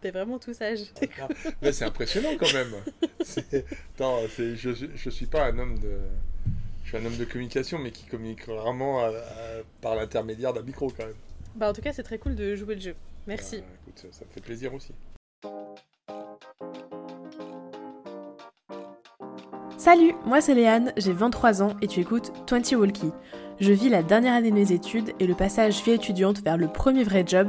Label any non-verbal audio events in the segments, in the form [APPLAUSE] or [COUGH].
T'es vraiment tout sage. Mais c'est impressionnant quand même. [LAUGHS] Attends, je, je suis pas un homme de. Je suis un homme de communication, mais qui communique rarement à- à- par l'intermédiaire d'un micro quand même. Bah en tout cas, c'est très cool de jouer le jeu. Merci. Euh, écoute, ça, ça me fait plaisir aussi. Salut, moi c'est Léane, j'ai 23 ans et tu écoutes 20 Walkie. Je vis la dernière année de mes études et le passage vie étudiante vers le premier vrai job,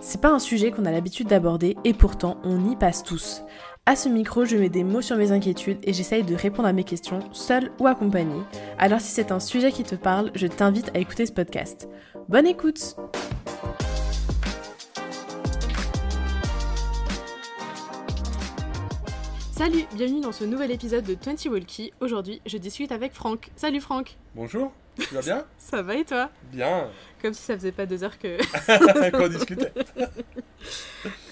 c'est pas un sujet qu'on a l'habitude d'aborder et pourtant on y passe tous. À ce micro, je mets des mots sur mes inquiétudes et j'essaye de répondre à mes questions, seule ou accompagnée. Alors si c'est un sujet qui te parle, je t'invite à écouter ce podcast. Bonne écoute Salut, bienvenue dans ce nouvel épisode de 20 Walkie. Aujourd'hui, je discute avec Franck. Salut Franck Bonjour, tu vas bien Ça va et toi Bien, Comme si ça faisait pas deux heures que... [LAUGHS] qu'on discutait. [LAUGHS]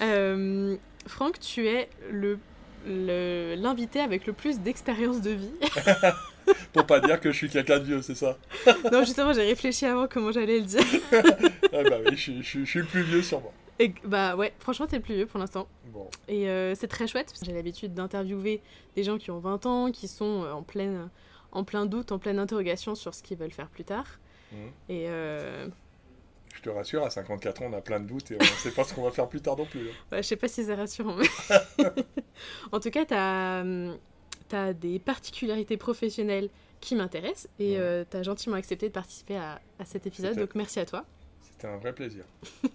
Euh, Franck, tu es le l'invité avec le plus d'expérience de vie. [LAUGHS] Pour pas dire que je suis quelqu'un de vieux, c'est ça non, justement, j'ai réfléchi avant comment j'allais le dire. Ah bah oui, je, suis- je je suis le plus vieux sûrement. Et bah ouais, franchement, t'es le plus vieux pour l'instant. Bon, Et euh, c'est très chouette, parce que j'ai l'habitude d'interviewer des gens qui ont 20 ans, qui sont euh, en, pleine, en plein doute, en pleine interrogation sur ce qu'ils veulent faire plus tard. Mhm. Et euh, je te rassure, à 54 ans, on a plein de doutes et on ne sait pas ce qu'on va faire plus tard non plus. hein. [LAUGHS] bah, je sais pas si c'est rassurant, mais... [LAUGHS] en tout cas, t'as as des particularités professionnelles qui m'intéressent, et Ouais. euh, t'as gentiment accepté de participer à, à cet épisode, C'était- donc merci à toi. C'était un vrai plaisir.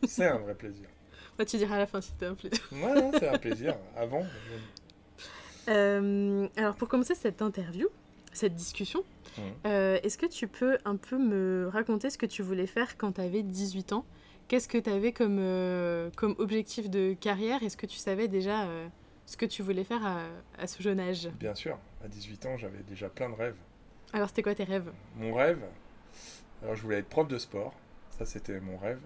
C'est un vrai plaisir. [LAUGHS] Bah, tu diras à la fin si t'as un plaisir. Ouais, non, c'est un plaisir. Avant, Euh, alors pour commencer cette interview, cette discussion, Mhm. euh, est-ce que tu peux un peu me raconter ce que tu voulais faire quand tu avais 18 ans? Qu'est-ce que tu avais comme, euh, comme objectif de carrière? Est-ce que tu savais déjà euh, ce que tu voulais faire à, à ce jeune âge? Bien sûr, à 18 ans, j'avais déjà plein de rêves. Alors c'était quoi tes rêves? Mon rêve, alors je voulais être prof de sport. Ça, c'était mon rêve.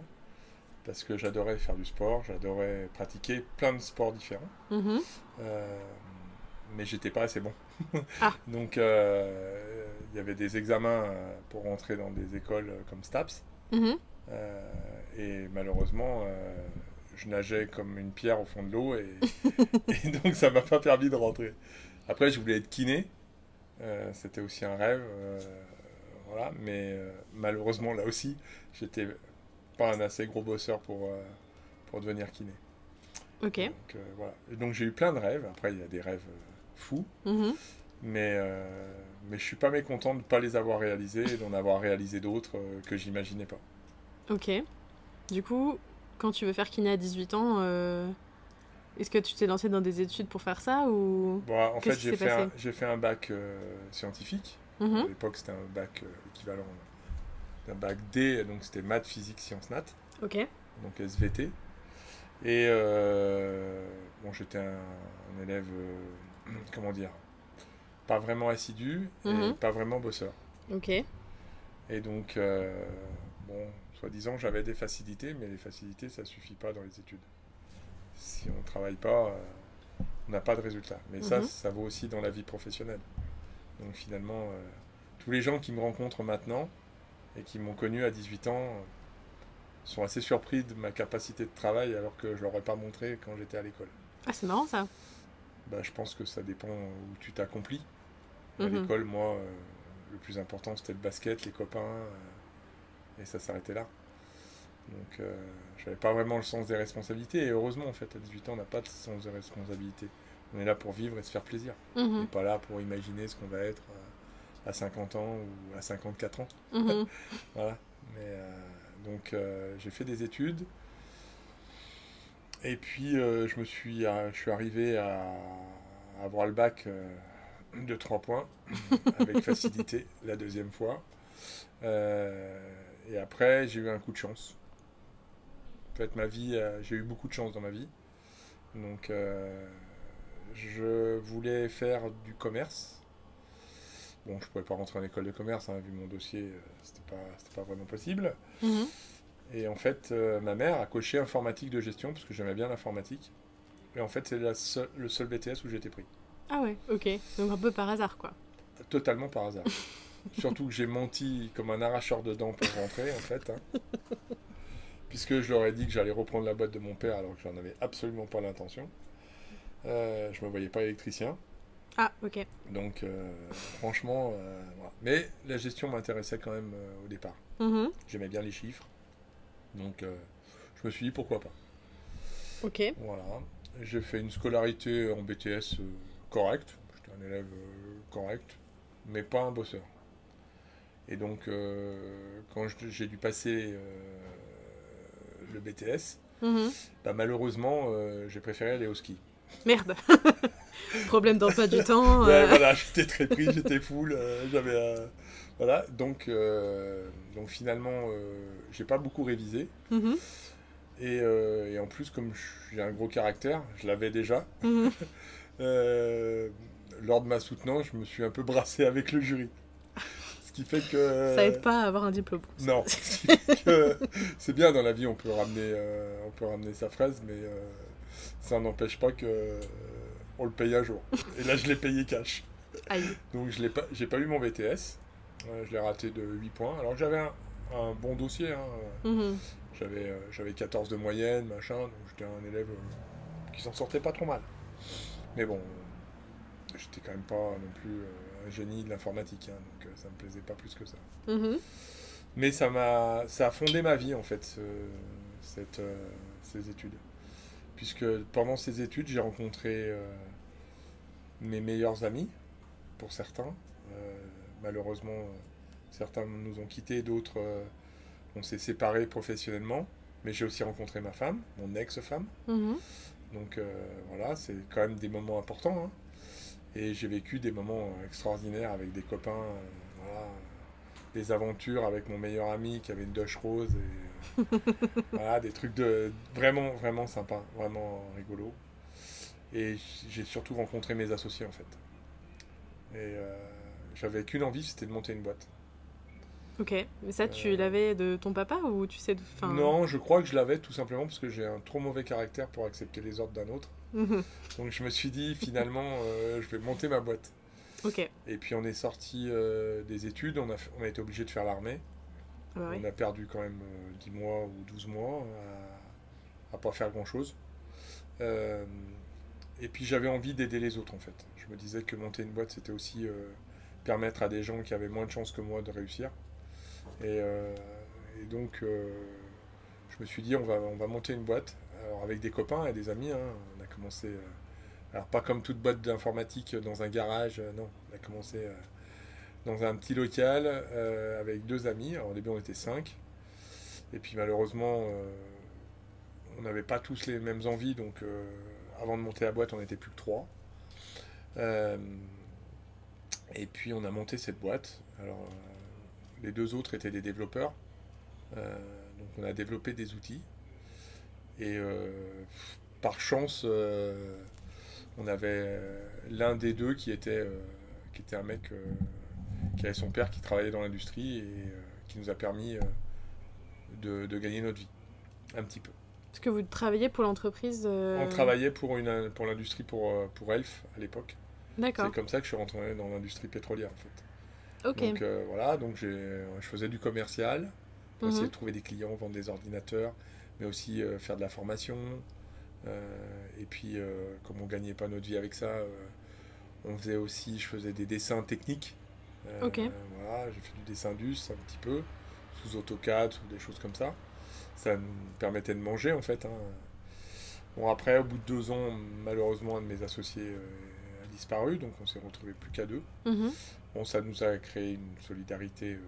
Parce que j'adorais faire du sport, j'adorais pratiquer plein de sports différents. Mhm. Mais j'étais pas assez bon. [LAUGHS] Ah. Donc, euh, il y avait des examens euh, pour rentrer dans des écoles euh, comme STAPS. Mhm. Euh, et malheureusement, je nageais comme une pierre au fond de l'eau et, [LAUGHS] [LAUGHS] et donc ça m'a pas permis de rentrer. Après, je voulais être kiné. Euh, C'était aussi un rêve. euh, voilà, mais euh, malheureusement, là aussi, j'étais pas un assez gros bosseur pour, pour devenir kiné. Ok. Donc, voilà. Et donc j'ai eu plein de rêves. Après, il y a des rêves fous, Mhm. mais, euh, mais je suis pas mécontent de ne pas les avoir réalisés et d'en avoir réalisé d'autres euh, que j'imaginais pas. Ok. Du coup, quand tu veux faire kiné à 18 ans, euh, est-ce que tu t'es lancé dans des études pour faire ça ou Bon, en Qu'est-ce fait, j'ai fait, un, j'ai fait un bac euh, scientifique. Mhm. À l'époque, c'était un bac euh, équivalent d'un bac D, donc c'était maths, physique, sciences, nat, Ok. donc SVT. Et bon, j'étais un, un élève, comment dire, pas vraiment assidu et Mhm. pas vraiment bosseur. Ok. Et donc, euh, bon, soi-disant, j'avais des facilités, mais les facilités, ça suffit pas dans les études. Si on ne travaille pas, euh, on n'a pas de résultat. Mais ça, Mhm. ça vaut aussi dans la vie professionnelle. Donc finalement, euh, tous les gens qui me rencontrent maintenant et qui m'ont connu à 18 ans sont assez surpris de ma capacité de travail alors que je leur ai pas montré quand j'étais à l'école. Ah, c'est marrant ça. Bah, je pense que ça dépend où tu t'accomplis. À Mhm. l'école, moi, euh, le plus important, c'était le basket, les copains, euh, et ça s'arrêtait là. Donc, euh, j'avais pas vraiment le sens des responsabilités, et heureusement, en fait, à 18 ans, on n'a pas de sens des responsabilités. On est là pour vivre et se faire plaisir. On Mhm. n'est pas là pour imaginer ce qu'on va être euh, à 50 ans ou à 54 ans. Mhm. [LAUGHS] Voilà. Mais, donc, j'ai fait des études. Et puis, euh, je me suis, euh, je suis arrivé à, avoir le bac euh, de 3 points, [LAUGHS] avec facilité, la deuxième fois. Et après, j'ai eu un coup de chance. En fait, ma vie, j'ai eu beaucoup de chance dans ma vie. Donc, je voulais faire du commerce. Bon, je pouvais pas rentrer en école de commerce, hein, vu mon dossier, c'était pas, pas vraiment possible. Mhm. Et en fait, euh, ma mère a coché informatique de gestion, parce que j'aimais bien l'informatique. Et en fait, c'est le seul BTS où j'étais pris. Ah ouais, ok. Donc un peu par hasard, quoi. Totalement par hasard. [LAUGHS] Surtout que j'ai menti comme un arracheur de dents pour rentrer, en fait. hein. puisque je leur ai dit que j'allais reprendre la boîte de mon père alors que j'en avais absolument pas l'intention. Euh, je me voyais pas électricien. Ah, ok. Donc, euh, franchement, euh, voilà. Mais la gestion m'intéressait quand même au départ. Mhm. J'aimais bien les chiffres. Donc, euh, je me suis dit pourquoi pas. Ok. Voilà. J'ai fait une scolarité en BTS euh, correcte. J'étais un élève euh, correct, mais pas un bosseur. Et donc, euh, quand j'ai dû passer euh, le BTS, Mhm. bah, malheureusement, euh, j'ai préféré aller au ski. Merde. [LAUGHS] Problème d'emploi du temps. Ouais, voilà, j'étais très pris, j'étais full, j'avais... voilà, donc, euh, donc finalement, euh, j'ai pas beaucoup révisé. mhm, Et, euh, et en plus, comme j'ai un gros caractère, je l'avais déjà, [LAUGHS] mhm. euh, lors de ma soutenance, je me suis un peu brassé avec le jury. Ce qui fait que... Ça aide pas à avoir un diplôme. Non, ce [LAUGHS] c'est bien dans la vie, on peut ramener, on peut ramener sa fraise, mais ça n'empêche pas que on le paye un jour. Et là, je l'ai payé cash. Aïe. Donc je l'ai pas, j'ai pas eu mon BTS. Euh, je l'ai raté de 8 points. Alors que j'avais un, un bon dossier. hein. Mhm. J'avais, euh, j'avais 14 de moyenne, machin. Donc j'étais un élève euh, qui s'en sortait pas trop mal. Mais bon, j'étais quand même pas non plus euh, un génie de l'informatique. hein, donc euh, ça me plaisait pas plus que ça. Mhm. Mais ça m'a, ça a fondé ma vie en fait, ce- cette, euh, ces études. Puisque pendant ces études, j'ai rencontré euh, mes meilleurs amis, pour certains. Malheureusement, certains nous ont quittés, d'autres, euh, on s'est séparés professionnellement. Mais j'ai aussi rencontré ma femme, mon ex-femme. Mhm. Donc euh, voilà, c'est quand même des moments importants. hein. Et j'ai vécu des moments euh, extraordinaires avec des copains. voilà, des aventures avec mon meilleur ami qui avait une Dodge Rose. Et, [LAUGHS] voilà, des trucs de vraiment, vraiment sympa, vraiment rigolo. Et j'ai surtout rencontré mes associés en fait. Et euh, j'avais qu'une envie, c'était de monter une boîte. Ok. Mais ça, tu Euh. l'avais de ton papa ou tu sais de. enfin- Non, je crois que je l'avais tout simplement parce que j'ai un trop mauvais caractère pour accepter les ordres d'un autre. Mhm. Donc je me suis dit finalement, [LAUGHS] euh, je vais monter ma boîte. Ok. Et puis on est sorti euh, des études, on a, fait- on a été obligé de faire l'armée. Ah bah oui. On a perdu quand même euh, 10 mois ou 12 mois à, à pas faire grand chose. et puis j'avais envie d'aider les autres en fait. Je me disais que monter une boîte c'était aussi permettre à des gens qui avaient moins de chance que moi de réussir. Et, euh, donc euh, je me suis dit on va, on va monter une boîte. Alors avec des copains et des amis, hein. on a commencé. euh, alors pas comme toute boîte d'informatique dans un garage, non. On a commencé dans un petit local avec deux amis. Alors au début on était cinq. Et puis malheureusement on n'avait pas tous les mêmes envies, donc avant de monter la boîte on n'était plus que trois. Et puis on a monté cette boîte. Alors euh, les deux autres étaient des développeurs. Euh, donc on a développé des outils. Et euh, par chance, on avait l'un des deux qui était, qui était un mec qui avait son père qui travaillait dans l'industrie et qui nous a permis de, de gagner notre vie. Un petit peu. Parce que vous travaillez pour l'entreprise. On travaillait pour, une, pour l'industrie, pour, pour Elf à l'époque. C'est comme ça que je suis rentré dans l'industrie pétrolière en fait. Ok. Donc euh, voilà, donc j'ai- je faisais du commercial, pour essayer Mhm. de trouver des clients, vendre des ordinateurs, mais aussi euh, faire de la formation. Euh, et puis, euh, comme on gagnait pas notre vie avec ça, euh, on faisait aussi, je faisais des dessins techniques. Euh, Ok. Voilà, j'ai fait du dessin d'us un petit peu, sous AutoCAD, ou des choses comme ça. Ça me permettait de manger en fait. hein. Bon, après, au bout de deux ans, malheureusement, un de mes associés euh, disparu, donc on s'est retrouvé plus qu'à deux. Mhm. Bon, ça nous a créé une solidarité euh,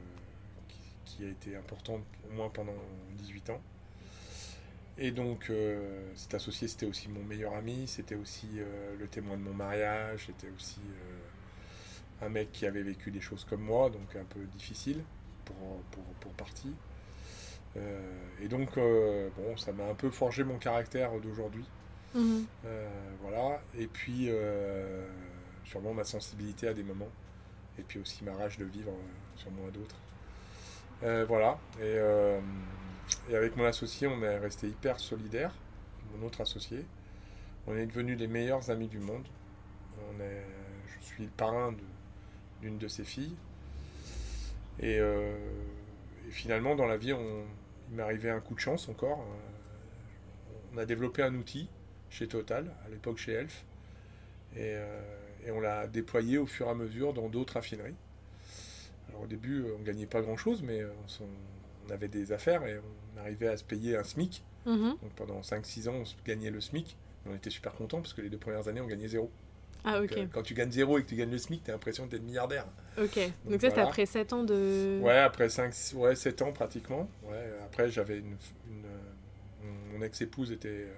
qui, qui a été importante, au moins pendant 18 ans. Et donc, euh, cet associé, c'était aussi mon meilleur ami, c'était aussi euh, le témoin de mon mariage, c'était aussi un mec qui avait vécu des choses comme moi, donc un peu difficile pour, pour, pour partie. Et donc, bon, ça m'a un peu forgé mon caractère d'aujourd'hui. Mhm. Euh, voilà. Et puis, euh, sûrement ma sensibilité à des moments. Et puis aussi ma rage de vivre, euh, sûrement à d'autres. Voilà. Et, avec mon associé, on est resté hyper solidaires. Mon autre associé. On est devenus les meilleurs amis du monde. Je suis le parrain d'une de, ses filles. Et, finalement, dans la vie, il m'est arrivé un coup de chance encore. On a développé un outil chez Total, à l'époque chez Elf, et, euh, et on l'a déployé au fur et à mesure dans d'autres raffineries. Alors au début, on gagnait pas grand-chose, mais on, s'en- on avait des affaires et on arrivait à se payer un SMIC. Mhm. Donc pendant 5-6 ans, on se gagnait le SMIC. Et on était super contents parce que les deux premières années, on gagnait zéro. Ah, Donc, ok. euh, quand tu gagnes zéro et que tu gagnes le SMIC, tu as l'impression d'être milliardaire. Ok. Donc, donc ça, c'est voilà. après 7 ans de. Ouais, après 5, ouais, 7 ans pratiquement. Ouais, après, j'avais une, une, euh, mon ex-épouse était, euh,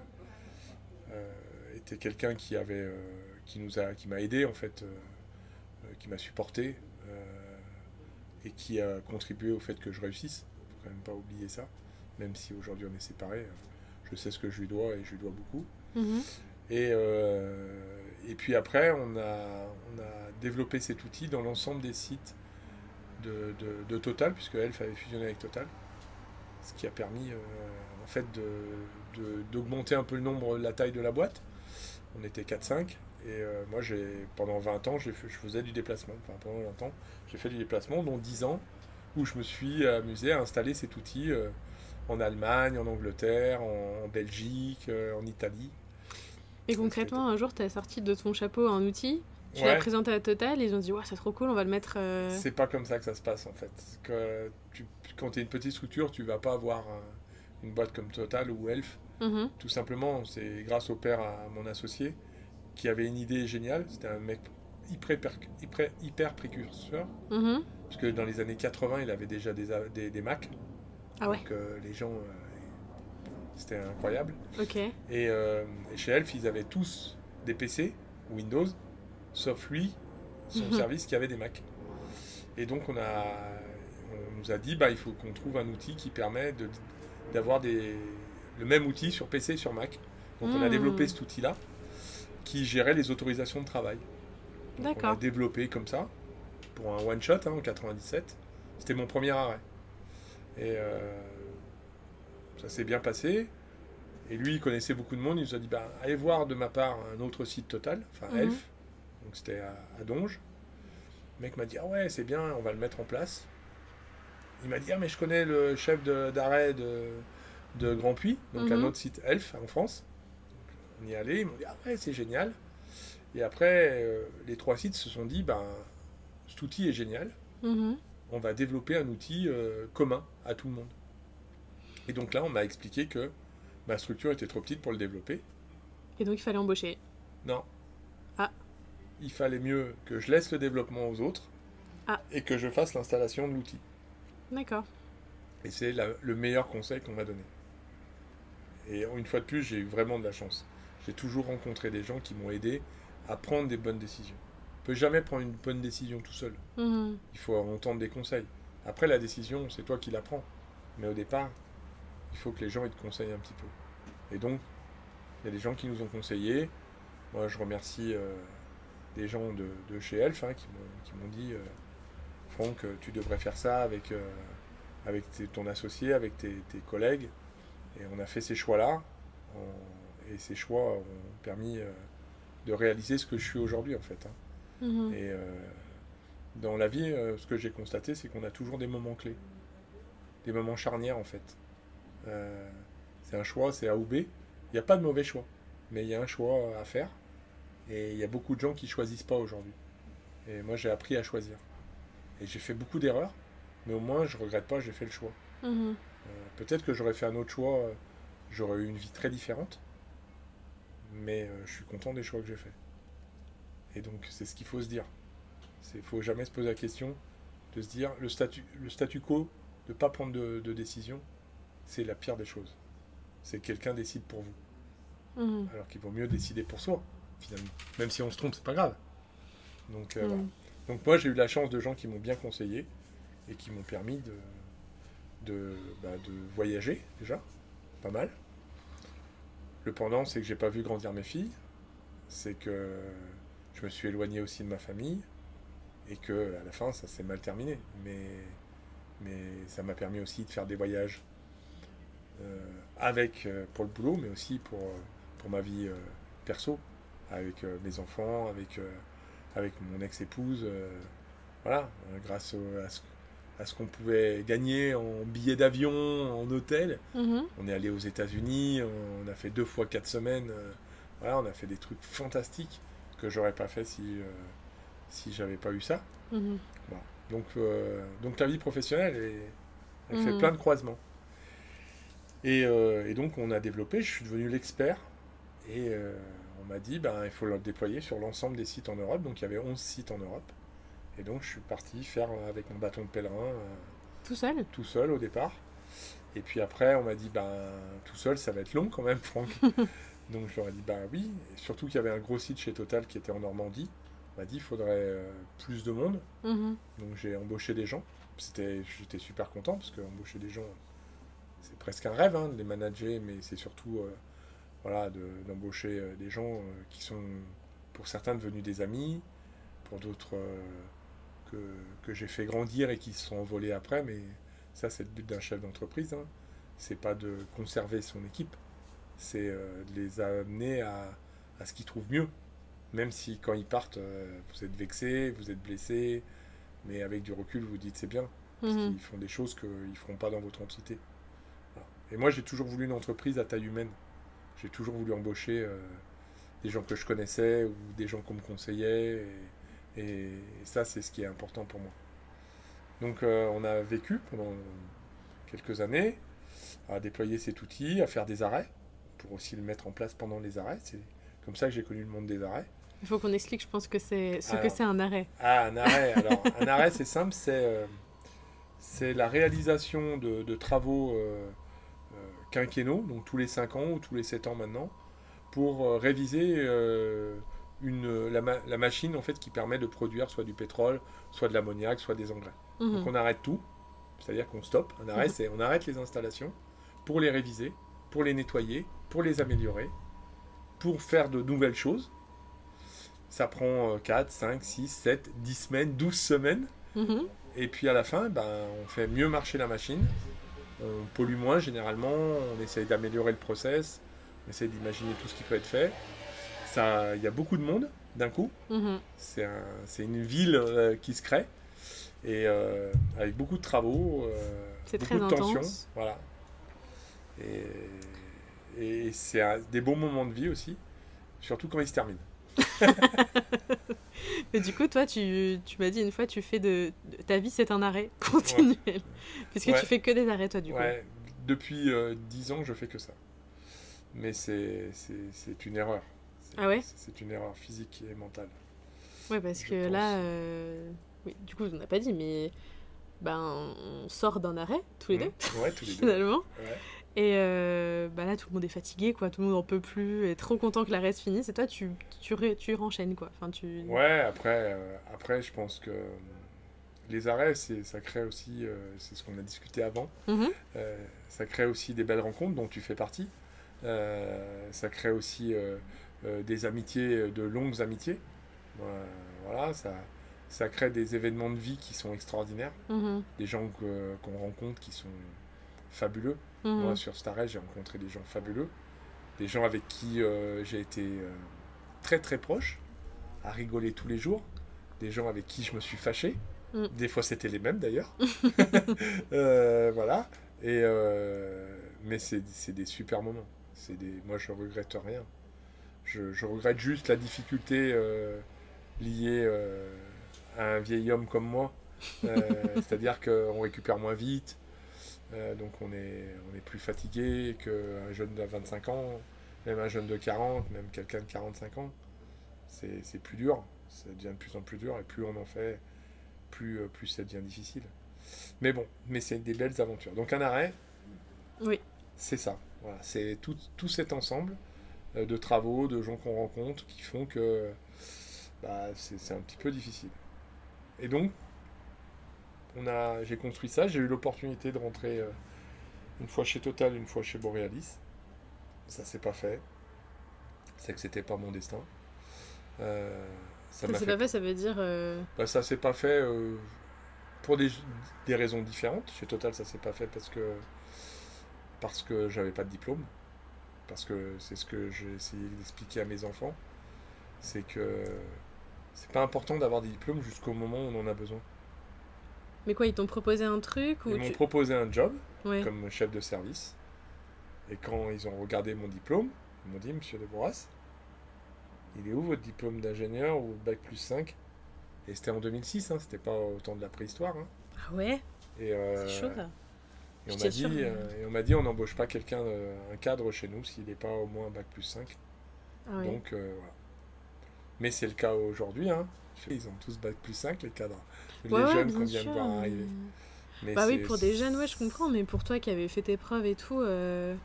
était quelqu'un qui avait, euh, qui nous a, qui m'a aidé en fait, euh, euh, qui m'a supporté et qui a contribué au fait que je réussisse. Faut quand même pas oublier ça, même si aujourd'hui on est séparés. Je sais ce que je lui dois et je lui dois beaucoup. Mhm. Et, et puis après, on a, on a développé cet outil dans l'ensemble des sites de, de- de Total, puisque Elf avait fusionné avec Total. Ce qui a permis euh, en fait de- d'augmenter un peu le nombre, la taille de la boîte. On était 4-5. Et euh, moi, j'ai, pendant 20 ans, fait- je faisais du déplacement. Enfin, pendant longtemps, j'ai fait du déplacement, dont 10 ans, où je me suis amusé à installer cet outil euh, en Allemagne, en Angleterre, en, en Belgique, euh, en Italie. Et concrètement, un jour, tu as sorti de ton chapeau un outil, tu Ouais. l'as présenté à Total, et ils ont dit, ouais, c'est trop cool, on va le mettre. euh, C'est pas comme ça que ça se passe en fait. Que tu, quand tu es une petite structure, tu vas pas avoir un- une boîte comme Total ou Elf. Mhm. Tout simplement, c'est grâce au père à mon associé qui avait une idée géniale. C'était un mec hyper, hyper, hyper précurseur. Mhm. Parce que dans les années 80, il avait déjà des, des, des Mac. Ah ouais, Donc euh, les gens. euh, c'était incroyable. ok. Et, euh, et chez Elf, ils avaient tous des PC Windows, sauf lui, son Mhm. service qui avait des Mac. Et donc on a, on nous a dit, bah il faut qu'on trouve un outil qui permet de d'avoir des le même outil sur PC et sur Mac. Donc on a Mhm. développé cet outil-là qui gérait les autorisations de travail. Donc, On a D'accord. développé comme ça pour un one shot hein, en 97. C'était mon premier arrêt. Et euh, ça s'est bien passé. Et lui, il connaissait beaucoup de monde. Il nous a dit bah, allez voir de ma part un autre site total, enfin Mhm. Elf. Donc c'était à, à Donge. Le mec m'a dit ah ouais, c'est bien, on va le mettre en place. Il m'a dit ah mais je connais le chef d'arrêt de, de Grand Puy, donc un Mhm. autre site Elf en France. On y est allé, ils m'ont dit ah ouais, c'est génial. Et après, euh, les trois sites se sont dit ben cet outil est génial Mhm. on va développer un outil euh, commun à tout le monde. Et donc là, on m'a expliqué que ma structure était trop petite pour le développer. Et donc, il fallait embaucher. Non. Ah. Il fallait mieux que je laisse le développement aux autres Ah. et que je fasse l'installation de l'outil. D'accord. Et c'est le meilleur conseil qu'on m'a donné. Et une fois de plus, j'ai eu vraiment de la chance. J'ai toujours rencontré des gens qui m'ont aidé à prendre des bonnes décisions. On peut jamais prendre une bonne décision tout seul. Mhm. Il faut entendre des conseils. Après, la décision, c'est toi qui la prends. Mais au départ, il faut que les gens ils te conseillent un petit peu. Et donc, il y a des gens qui nous ont conseillés. Moi, je remercie euh, des gens de, de chez Elf hein, qui m'ont- dit euh, Franck, tu devrais faire ça avec, euh, avec tes- ton associé, avec tes, tes collègues. Et on a fait ces choix-là. On- Et ces choix ont permis euh, de réaliser ce que je suis aujourd'hui, en fait. hein. Mhm. Et euh, dans la vie, euh, ce que j'ai constaté, c'est qu'on a toujours des moments clés, des moments charnières en fait. Euh, c'est un choix, c'est A ou B. Il n'y a pas de mauvais choix, mais il y a un choix à faire. Et il y a beaucoup de gens qui choisissent pas aujourd'hui. Et moi, j'ai appris à choisir. Et j'ai fait beaucoup d'erreurs, mais au moins, je regrette pas, j'ai fait le choix. Mhm. Euh, Peut-être que j'aurais fait un autre choix, euh, j'aurais eu une vie très différente. Mais euh, je suis content des choix que j'ai faits. Et donc c'est ce qu'il faut se dire. Il faut jamais se poser la question de se dire le statu, le statu quo, de ne pas prendre de, de décision, c'est la pire des choses. C'est que quelqu'un décide pour vous. Mhm. Alors qu'il vaut mieux décider pour soi, finalement. Même si on se trompe, c'est pas grave. Donc, euh, Mhm. voilà. Donc moi j'ai eu la chance de gens qui m'ont bien conseillé et qui m'ont permis de, de, bah, de voyager déjà, pas mal. Le pendant, c'est que j'ai pas vu grandir mes filles, c'est que je me suis éloigné aussi de ma famille et que à la fin ça s'est mal terminé. Mais, mais ça m'a permis aussi de faire des voyages euh, avec euh, pour le boulot, mais aussi pour, euh, pour ma vie perso, avec mes enfants, avec, avec mon ex-épouse. voilà, grâce à, ce, à ce qu'on pouvait gagner en billets d'avion, en hôtel. Mhm. On est allé aux États-Unis, on a fait deux fois quatre semaines. euh, voilà, on a fait des trucs fantastiques que j'aurais pas fait si, euh, si j'avais pas eu ça. Mhm. Donc, euh, donc la vie professionnelle, elle fait Mhm. plein de croisements. Et, euh, et donc on a développé, je suis devenu l'expert. Et on m'a dit, ben, il faut le déployer sur l'ensemble des sites en Europe. Donc il y avait 11 sites en Europe. Et donc je suis parti faire euh, avec mon bâton de pèlerin euh, Tout seul tout seul au départ. Et puis après, on m'a dit, ben, tout seul, ça va être long quand même, Franck. [LAUGHS] Donc je leur ai dit, ben oui. Et surtout qu'il y avait un gros site chez Total qui était en Normandie. On m'a dit, il faudrait euh, plus de monde. Mhm. Donc j'ai embauché des gens. J'étais super content parce que embaucher des gens, c'est presque un rêve hein, de les manager, mais c'est surtout euh, voilà, de- d'embaucher des gens euh, qui sont pour certains devenus des amis, pour d'autres que, que j'ai fait grandir et qui se sont envolés après. Mais ça, c'est le but d'un chef d'entreprise. Hein. C'est pas de conserver son équipe, c'est euh, de les amener à, à ce qu'ils trouvent mieux. Même si quand ils partent, euh, vous êtes vexé, vous êtes blessé, mais avec du recul, vous dites c'est bien, parce Mhm. qu'ils font des choses qu'ils ne feront pas dans votre entité. Voilà. Et moi, j'ai toujours voulu une entreprise à taille humaine. J'ai toujours voulu embaucher euh, des gens que je connaissais ou des gens qu'on me conseillait. Et, et- ça, c'est ce qui est important pour moi. Donc, euh, on a vécu pendant quelques années à déployer cet outil, à faire des arrêts, pour aussi le mettre en place pendant les arrêts. C'est comme ça que j'ai connu le monde des arrêts. Il faut qu'on explique, je pense, que c'est ce que c'est un arrêt. Ah, un arrêt. [LAUGHS] Alors, un arrêt, c'est simple, c'est euh, c'est la réalisation de, de travaux euh, quinquennaux, donc tous les 5 ans ou tous les 7 ans maintenant, pour réviser une, la, ma- la machine en fait qui permet de produire soit du pétrole, soit de l'ammoniac, soit des engrais. Mhm. Donc on arrête tout, c'est-à-dire qu'on stoppe. Un arrêt, Mhm. c'est on arrête les installations pour les réviser, pour les nettoyer, pour les améliorer, pour faire de nouvelles choses. Ça prend euh, 4, 5, 6, 7, 10 semaines, 12 semaines. Mhm. Et puis à la fin, ben, on fait mieux marcher la machine. On pollue moins généralement, on essaye d'améliorer le process, on essaye d'imaginer tout ce qui peut être fait. Il y a beaucoup de monde d'un coup. Mhm. C'est un- c'est une ville euh, qui se crée et euh, avec beaucoup de travaux, euh, beaucoup très de tensions, voilà. Et, et c'est des bons moments de vie aussi, surtout quand ils se terminent. [LAUGHS] Mais du coup, toi, tu, tu m'as dit une fois, tu fais de, de- ta vie, c'est un arrêt [LAUGHS] continuel. Puisque Ouais. tu fais que des arrêts, toi, du coup. Ouais, depuis euh, 10 ans, je fais que ça. Mais c'est une erreur. C'est- Ah ouais C'est une erreur physique et mentale. Ouais, parce que pense. là, euh, oui, du coup, on n'a pas dit, mais ben, on sort d'un arrêt, tous les deux, Mmh. Ouais, tous les [LAUGHS] deux. finalement. Ouais. Et euh, bah là, tout le monde est fatigué, quoi. Tout le monde en peut plus, est trop content que l'arrêt se finisse. Et toi, tu, tu, tu renchaînes, quoi. Enfin, tu... Ouais, après, euh, après, je pense que euh, les arrêts, ça crée aussi, euh, c'est ce qu'on a discuté avant, euh, ça crée aussi des belles rencontres dont tu fais partie. Ça crée aussi des amitiés, de longues amitiés. Euh, voilà, ça, ça crée des événements de vie qui sont extraordinaires. Mhm. Des gens qu'on rencontre qui sont fabuleux. Mhm. Moi, sur cet arrêt, j'ai rencontré des gens fabuleux. Des gens avec qui euh, j'ai été euh, très très proche, à rigoler tous les jours. Des gens avec qui je me suis fâché. Mm. Des fois, c'était les mêmes d'ailleurs. [LAUGHS] [LAUGHS] Euh, voilà. Et, euh, mais c'est des super moments. Des, moi, je regrette rien. Je, je regrette juste la difficulté euh, liée euh, à un vieil homme comme moi. Euh, [LAUGHS] C'est-à-dire qu'on récupère moins vite, donc on est, on est plus fatigué qu'un jeune de 25 ans, même un jeune de 40, même quelqu'un de 45 ans. C'est plus dur, ça devient de plus en plus dur, et plus on en fait, plus, plus ça devient difficile. Mais bon, mais c'est des belles aventures. Donc un arrêt, Oui. c'est ça. Voilà, c'est tout, tout cet ensemble de travaux, de gens qu'on rencontre qui font que bah, c'est un petit peu difficile. Et donc, on a, j'ai construit ça. J'ai eu l'opportunité de rentrer euh, une fois chez Total, une fois chez Borealis. Ça s'est pas fait. C'est que c'était pas mon destin. Euh, ça s'est fait pas fait, ça veut dire. euh, bah, ça s'est pas fait euh, pour des, des raisons différentes. Chez Total, ça s'est pas fait parce que parce que j'avais pas de diplôme. Parce que c'est ce que j'ai essayé d'expliquer à mes enfants. C'est que c'est pas important d'avoir des diplômes jusqu'au moment où on en a besoin. Mais quoi, ils t'ont proposé un truc ou Ils m'ont proposé un job Ouais. comme chef de service. Et quand ils ont regardé mon diplôme, ils m'ont dit Monsieur de Bourras, il est où votre diplôme d'ingénieur ou bac plus 5 Et c'était en 2006, hein, c'était pas au temps de la préhistoire. hein. Ah ouais? Et, euh, C'est chaud ça. Et on m'a dit, euh, et on m'a dit on n'embauche pas quelqu'un, euh, un cadre chez nous s'il n'est pas au moins bac plus 5. Ah. Donc euh, voilà. Mais c'est le cas aujourd'hui. Hein. Ils ont tous bac plus 5 les cadres. Les Ouais, jeunes qu'on vient de voir arriver. Mais Bah oui, pour des jeunes, ouais, je comprends, mais pour toi qui avais fait tes preuves et tout, euh,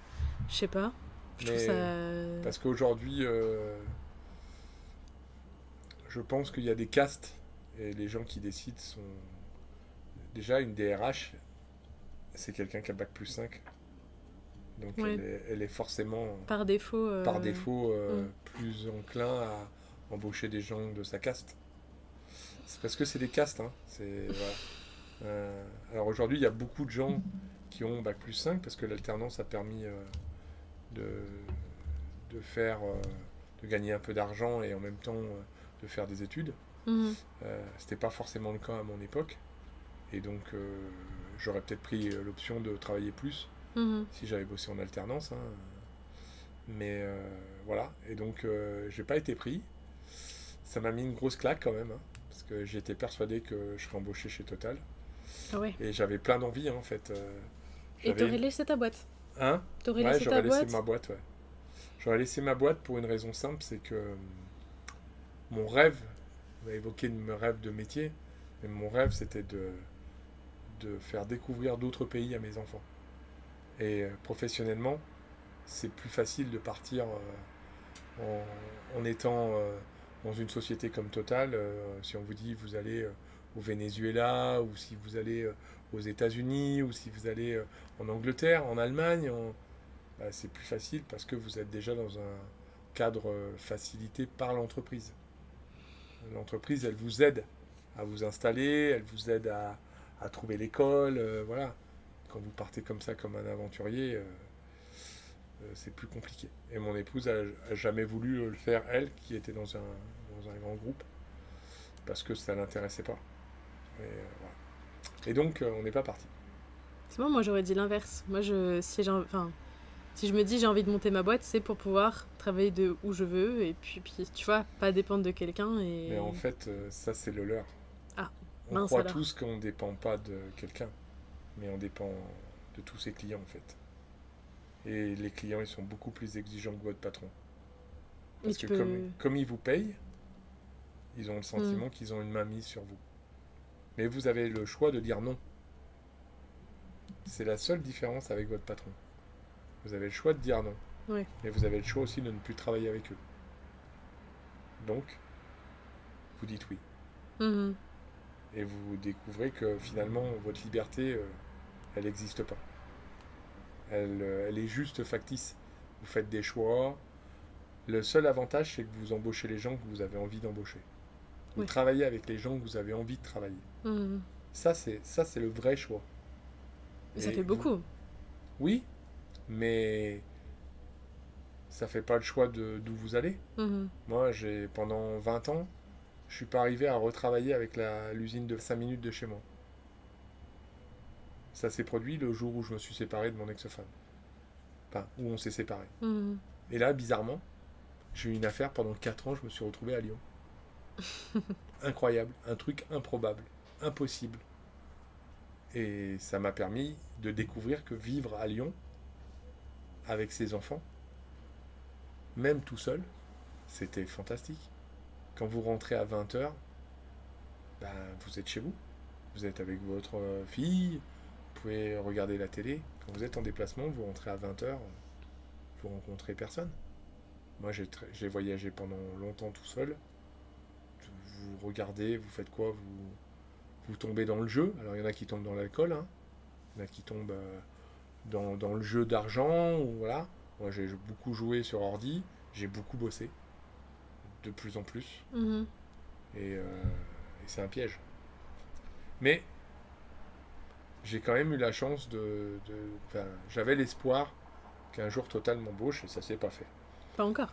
je sais pas. Je trouve Mais- ça. Parce qu'aujourd'hui, euh, je pense qu'il y a des castes et les gens qui décident sont. Déjà, une DRH, c'est quelqu'un qui a bac plus 5. Donc Ouais. elle, est, elle est forcément, Par défaut. euh, par défaut, euh, plus enclin à embaucher des gens de sa caste. C'est parce que c'est des castes. Hein. C'est, voilà. Euh, alors aujourd'hui, il y a beaucoup de gens qui ont bac plus 5 parce que l'alternance a permis euh, de, de faire, euh, de gagner un peu d'argent et en même temps euh, de faire des études. Euh, C'était pas forcément le cas à mon époque. Et donc, euh, j'aurais peut-être pris euh, l'option de travailler plus Mhm. si j'avais bossé en alternance. hein. Mais euh, voilà. Et donc, euh, j'ai pas été pris. Ça m'a mis une grosse claque quand même. hein, parce que j'étais persuadé que je serais embauché chez Total. Ah ouais. Et j'avais plein d'envie, hein, en fait. euh, Et t'aurais laissé ta boîte? Hein? T'aurais Ouais, laissé ta j'aurais laissé boîte? ma boîte, ouais. J'aurais laissé ma boîte pour une raison simple, c'est que mon rêve, on a évoqué mon rêve de métier, mais mon rêve c'était de, de faire découvrir d'autres pays à mes enfants. Et euh, professionnellement, c'est plus facile de partir euh, en, étant euh, dans une société comme Total. si on vous dit vous allez au Venezuela, ou si vous allez aux États-Unis, ou si vous allez en Angleterre, en Allemagne, bah, c'est plus facile parce que vous êtes déjà dans un cadre facilité par l'entreprise. L'entreprise, elle vous aide à vous installer, elle vous aide à, à trouver l'école, euh, voilà. Quand vous partez comme ça, comme un aventurier, euh, euh, c'est plus compliqué. Et mon épouse a, a jamais voulu le faire, elle, qui était dans un, dans un grand groupe, parce que ça l'intéressait pas. Et, voilà. Et donc, on n'est pas parti. C'est bon, moi j'aurais dit l'inverse. Moi, je, si, j'ai, enfin, si je me dis j'ai envie de monter ma boîte, c'est pour pouvoir travailler de où je veux et puis, puis tu vois, pas dépendre de quelqu'un. Et... Mais en fait, ça, c'est le leur. Ah, on mince croit alors. tous qu'on ne dépend pas de quelqu'un, mais on dépend de tous ses clients, en fait. Et les clients, ils sont beaucoup plus exigeants que votre patron. Parce que peux- comme, comme ils vous payent, ils ont le sentiment qu'ils ont une main mise sur vous. Mais vous avez le choix de dire non. C'est la seule différence avec votre patron. Vous avez le choix de dire non. Ouais. Mais vous avez le choix aussi de ne plus travailler avec eux. Donc, vous dites oui. Mhm. Et vous découvrez que finalement, votre liberté, euh, elle n'existe pas. Elle, euh, elle est juste factice. Vous faites des choix. Le seul avantage, c'est que vous embauchez les gens que vous avez envie d'embaucher. Vous Oui. travaillez avec les gens que vous avez envie de travailler. Mhm. Ça, c'est ça, c'est le vrai choix. Mais Ça fait vous- beaucoup. Oui, mais ça fait pas le choix de d'où vous allez. Mhm. Moi, j'ai pendant 20 ans, je suis pas arrivé à retravailler avec l'usine de 5 minutes de chez moi. Ça s'est produit le jour où je me suis séparé de mon ex-femme. Enfin, où on s'est séparés. Mhm. Et là, bizarrement, j'ai eu une affaire pendant 4 ans, je me suis retrouvé à Lyon. [LAUGHS] Incroyable, un truc improbable, impossible. Et ça m'a permis de découvrir que vivre à Lyon, avec ses enfants, même tout seul, c'était fantastique. Quand vous rentrez à 20h, ben, vous êtes chez vous. Vous êtes avec votre euh, fille, vous pouvez regarder la télé. Quand vous êtes en déplacement, vous rentrez à 20h, vous rencontrez personne. Moi, j'ai voyagé pendant longtemps tout seul. Vous regardez, vous faites quoi? Vous, tombez dans le jeu. Alors, il y en a qui tombent dans l'alcool, hein. il y en a qui tombent euh, dans, le jeu d'argent. Moi, j'ai beaucoup joué sur ordi, j'ai beaucoup bossé, de plus en plus. Mhm. Et, euh, et c'est un piège. Mais j'ai quand même eu la chance de. J'avais l'espoir qu'un jour Total m'embauche et ça s'est pas fait. Pas encore.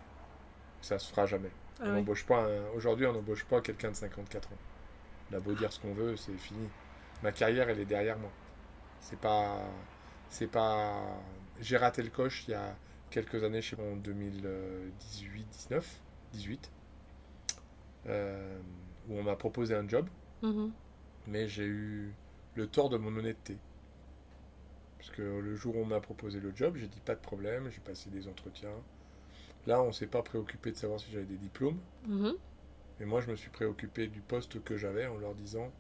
Ça se fera jamais. Ah on oui. pas Aujourd'hui, on n'embauche pas quelqu'un de 54 ans. On a beau dire ce qu'on veut, c'est fini. Ma carrière, elle est derrière moi. C'est pas. C'est pas. J'ai raté le coche il y a quelques années, je sais pas, en 2018, 19, 18, euh, où on m'a proposé un job, Mhm. mais j'ai eu le tort de mon honnêteté. Parce que le jour où on m'a proposé le job, j'ai dit pas de problème, j'ai passé des entretiens. Là, on s'est pas préoccupé de savoir si j'avais des diplômes. Mhm. Mais moi, je me suis préoccupé du poste que j'avais en leur disant,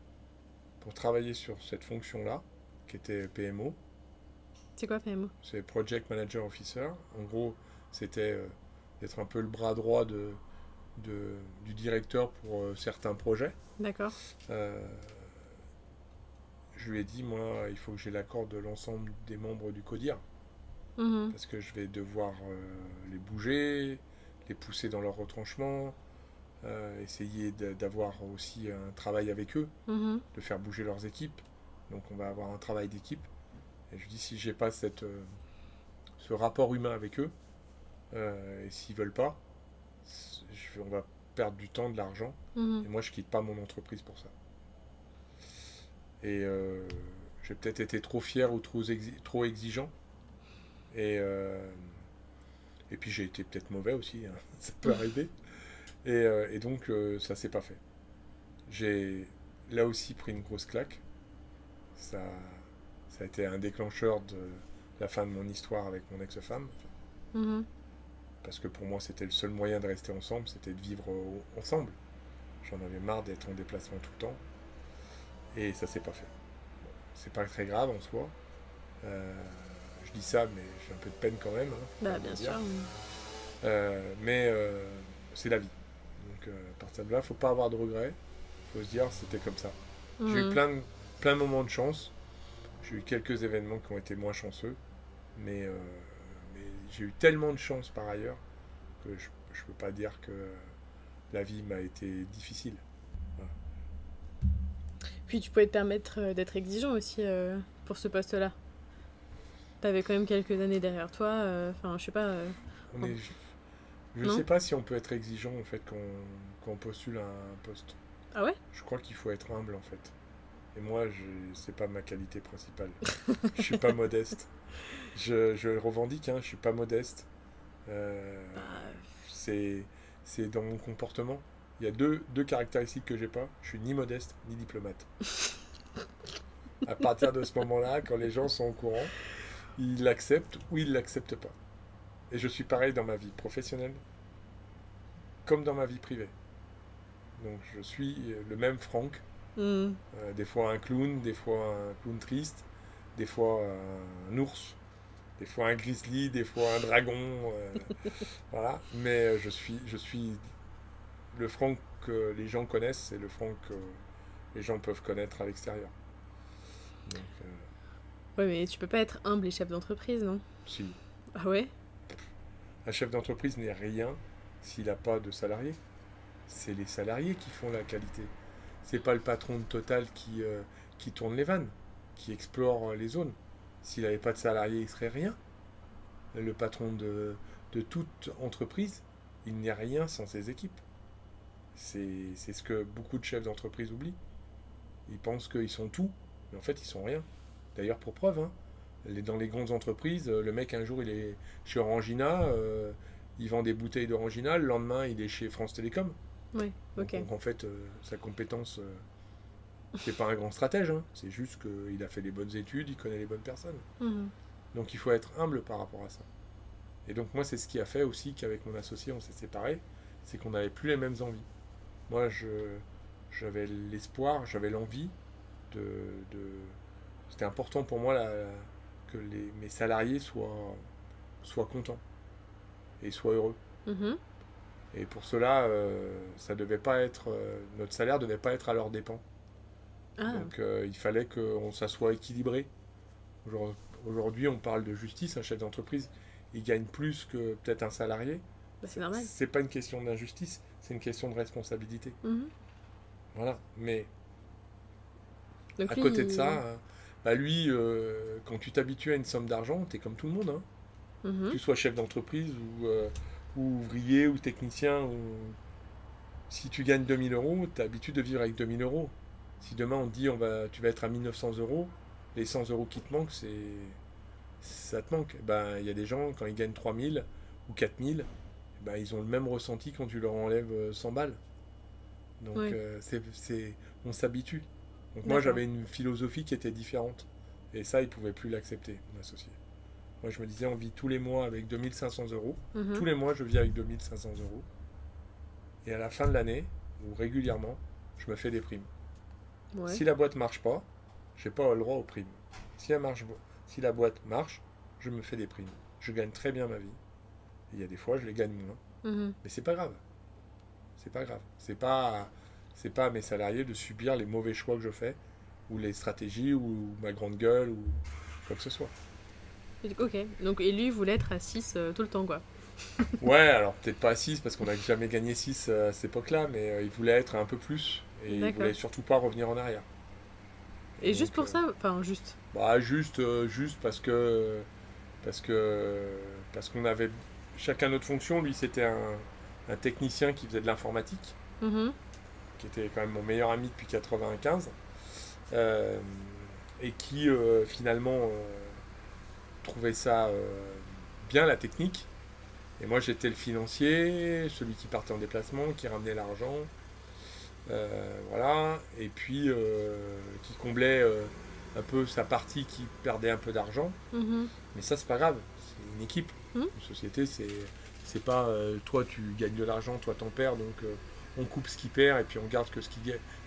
pour travailler sur cette fonction-là, qui était PMO, C'est quoi PMO c'est Project Manager Officer. En gros, c'était euh, d'être un peu le bras droit de, de- du directeur pour euh, certains projets. D'accord. Euh, je lui ai dit, moi, il faut que j'ai l'accord de l'ensemble des membres du CODIR, Mhm. parce que je vais devoir euh, les bouger, les pousser dans leur retranchement, euh, essayer d'avoir aussi un travail avec eux. Mhm. de faire bouger leurs équipes. Donc on va avoir un travail d'équipe. Et je dis si j'ai pas cette, euh, ce rapport humain avec eux, et s'ils veulent pas, je on va perdre du temps, de l'argent. Mhm. Et moi je quitte pas mon entreprise pour ça. Et euh, j'ai peut-être été trop fier ou trop, exi- trop exigeant. Et, euh, et puis j'ai été peut-être mauvais aussi, hein. [LAUGHS] ça peut arriver. Et, euh, et donc euh, ça s'est pas fait. J'ai là aussi pris une grosse claque. Ça, ça a été un déclencheur de la fin de mon histoire avec mon ex-femme. Mhm. Parce que pour moi, c'était le seul moyen de rester ensemble, c'était de vivre euh, ensemble. J'en avais marre d'être en déplacement tout le temps. Et ça s'est pas fait. Bon, c'est pas très grave en soi. Euh, je dis ça, mais j'ai un peu de peine quand même. hein, Bah bien sûr. Euh, mais euh, c'est la vie. Donc à partir de là, faut pas avoir de regrets. faut se dire c'était comme ça. J'ai eu Mhm. plein de, plein de moments de chance. J'ai eu quelques événements qui ont été moins chanceux. Mais, mais j'ai eu tellement de chance par ailleurs que je ne peux pas dire que la vie m'a été difficile. Puis tu pouvais te permettre euh, d'être exigeant aussi euh, pour ce poste-là. T'avais quand même quelques années derrière toi. euh, Enfin, je sais pas. euh, On est- je ne sais pas si on peut être exigeant en fait quand, quand on postule un poste. Ah ouais? Je crois qu'il faut être humble en fait. Et moi, je c'est pas ma qualité principale. je suis pas [LAUGHS] modeste. Je, je le revendique, hein, je suis pas modeste. Euh, Bah, c'est dans mon comportement. Il y a deux, deux caractéristiques que j'ai pas. Je suis ni modeste ni diplomate. [LAUGHS] à partir de ce moment-là, quand les gens sont au courant, ils l'acceptent ou ils l'acceptent pas. Et je suis pareil dans ma vie professionnelle comme dans ma vie privée. Donc je suis le même Franck, hmm. euh, des fois un clown, des fois un clown triste, des fois un ours, des fois un grizzly, des fois un dragon, euh, [LAUGHS] voilà. Mais euh, je suis, je suis le Franck que les gens connaissent, c'est le Franck que les gens peuvent connaître à l'extérieur. Euh, Ouais, mais tu peux pas être humble et chef d'entreprise, non? Si Ah ouais? Un chef d'entreprise n'est rien s'il n'a pas de salariés. C'est les salariés qui font la qualité. C'est pas le patron de Total qui, euh, qui tourne les vannes, qui explore euh, les zones. S'il n'avait pas de salariés, il serait rien. Le patron de, de toute entreprise, il n'est rien sans ses équipes. C'est ce que beaucoup de chefs d'entreprise oublient. Ils pensent qu'ils sont tout, mais en fait, ils sont rien. D'ailleurs, pour preuve, hein, dans les grandes entreprises, euh, le mec, un jour, il est chez Orangina, euh, il vend des bouteilles d'Orangina, le lendemain, il est chez France Télécom. Donc, ok. Donc, en fait, euh, sa compétence, euh, c'est pas un grand stratège, hein. c'est juste qu'il a fait les bonnes études, il connaît les bonnes personnes. Mhm. Donc il faut être humble par rapport à ça. Et donc moi, c'est ce qui a fait aussi qu'avec mon associé, on s'est séparés, c'est qu'on n'avait plus les mêmes envies. Moi, j'avais l'espoir, j'avais l'envie de, de... C'était important pour moi la- que les, mes salariés soient, soient contents et soient heureux. Mhm. Et pour cela, euh, ça devait pas être, euh, notre salaire devait pas être à leur dépens. Ah, Donc euh, il fallait que ça soit équilibré. Aujourd- Aujourd'hui, on parle de justice. Un chef d'entreprise, il gagne plus que peut-être un salarié. bah, c'est normal. C'est pas une question d'injustice, c'est une question de responsabilité. Mhm. Voilà. Mais Donc à lui, côté de il- ça, euh, bah lui, euh, quand tu t'habitues à une somme d'argent, tu es comme tout le monde. Hein. Mhm. Que tu sois chef d'entreprise ou, euh, ou ouvrier ou technicien. Ou... Si tu gagnes 2000 euros, tu as l'habitude de vivre avec 2000 euros. Si demain on te dit on va, tu vas être à 1900 euros, les 100 euros qui te manquent, c'est ça te manque. Ben, il y a des gens, quand ils gagnent 3000 ou 4000, ben, ils ont le même ressenti quand tu leur enlèves 100 balles. Donc, euh, c'est, on s'habitue. Donc, moi, j'avais une philosophie qui était différente. Et ça, ils ne pouvaient plus l'accepter, mon associé. Moi, je me disais, on vit tous les mois avec 2500 euros. Mhm. Tous les mois, je vis avec 2500 euros. Et à la fin de l'année, ou régulièrement, je me fais des primes. Si la boîte marche pas, j'ai pas le droit aux primes. Si, elle marche, si la boîte marche, je me fais des primes. Je gagne très bien ma vie. Il y a des fois, je les gagne moins. Mhm. Mais c'est pas grave. C'est pas grave. C'est pas, c'est pas à mes salariés de subir les mauvais choix que je fais, ou les stratégies, ou ma grande gueule, ou quoi que ce soit. Ok. Donc, et lui voulait être à 6 euh, tout le temps, quoi. ouais, alors peut-être pas à 6 parce qu'on n'a jamais gagné 6 euh, à cette époque-là, mais euh, il voulait être un peu plus et il voulait surtout pas revenir en arrière. Et juste pour ça, enfin juste. Bah juste, juste parce que parce que parce qu'on avait chacun notre fonction. Lui, c'était un, un, technicien qui faisait de l'informatique, mm-hmm. qui était quand même mon meilleur ami depuis 95, et qui finalement trouvait ça bien la technique et moi, j'étais le financier, celui qui partait en déplacement, qui ramenait l'argent. Euh, voilà. Et puis, euh, qui comblait euh, un peu sa partie qui perdait un peu d'argent. Mhm. Mais ça, c'est pas grave. C'est une équipe. Mhm. Une société, c'est. C'est pas toi tu gagnes de l'argent, toi t'en perds, donc on coupe ce qui perd et puis on garde que ce qui,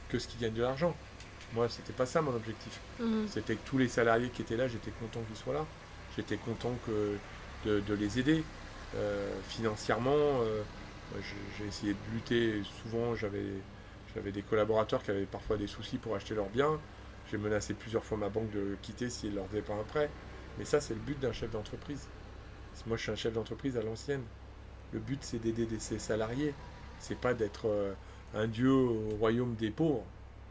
que ce qui gagne de l'argent. Moi, c'était pas ça mon objectif. Mhm. C'était que tous les salariés qui étaient là, j'étais content qu'ils soient là. J'étais content que, de, de les aider. Euh, financièrement, euh, j'ai essayé de lutter. Souvent, j'avais j'avais des collaborateurs qui avaient parfois des soucis pour acheter leurs biens. J'ai menacé plusieurs fois ma banque de quitter s'ils ne leur faisaient pas un prêt. Mais ça, c'est le but d'un chef d'entreprise. Moi, je suis un chef d'entreprise à l'ancienne. Le but, c'est d'aider ses salariés. C'est pas d'être euh, un dieu au royaume des pauvres.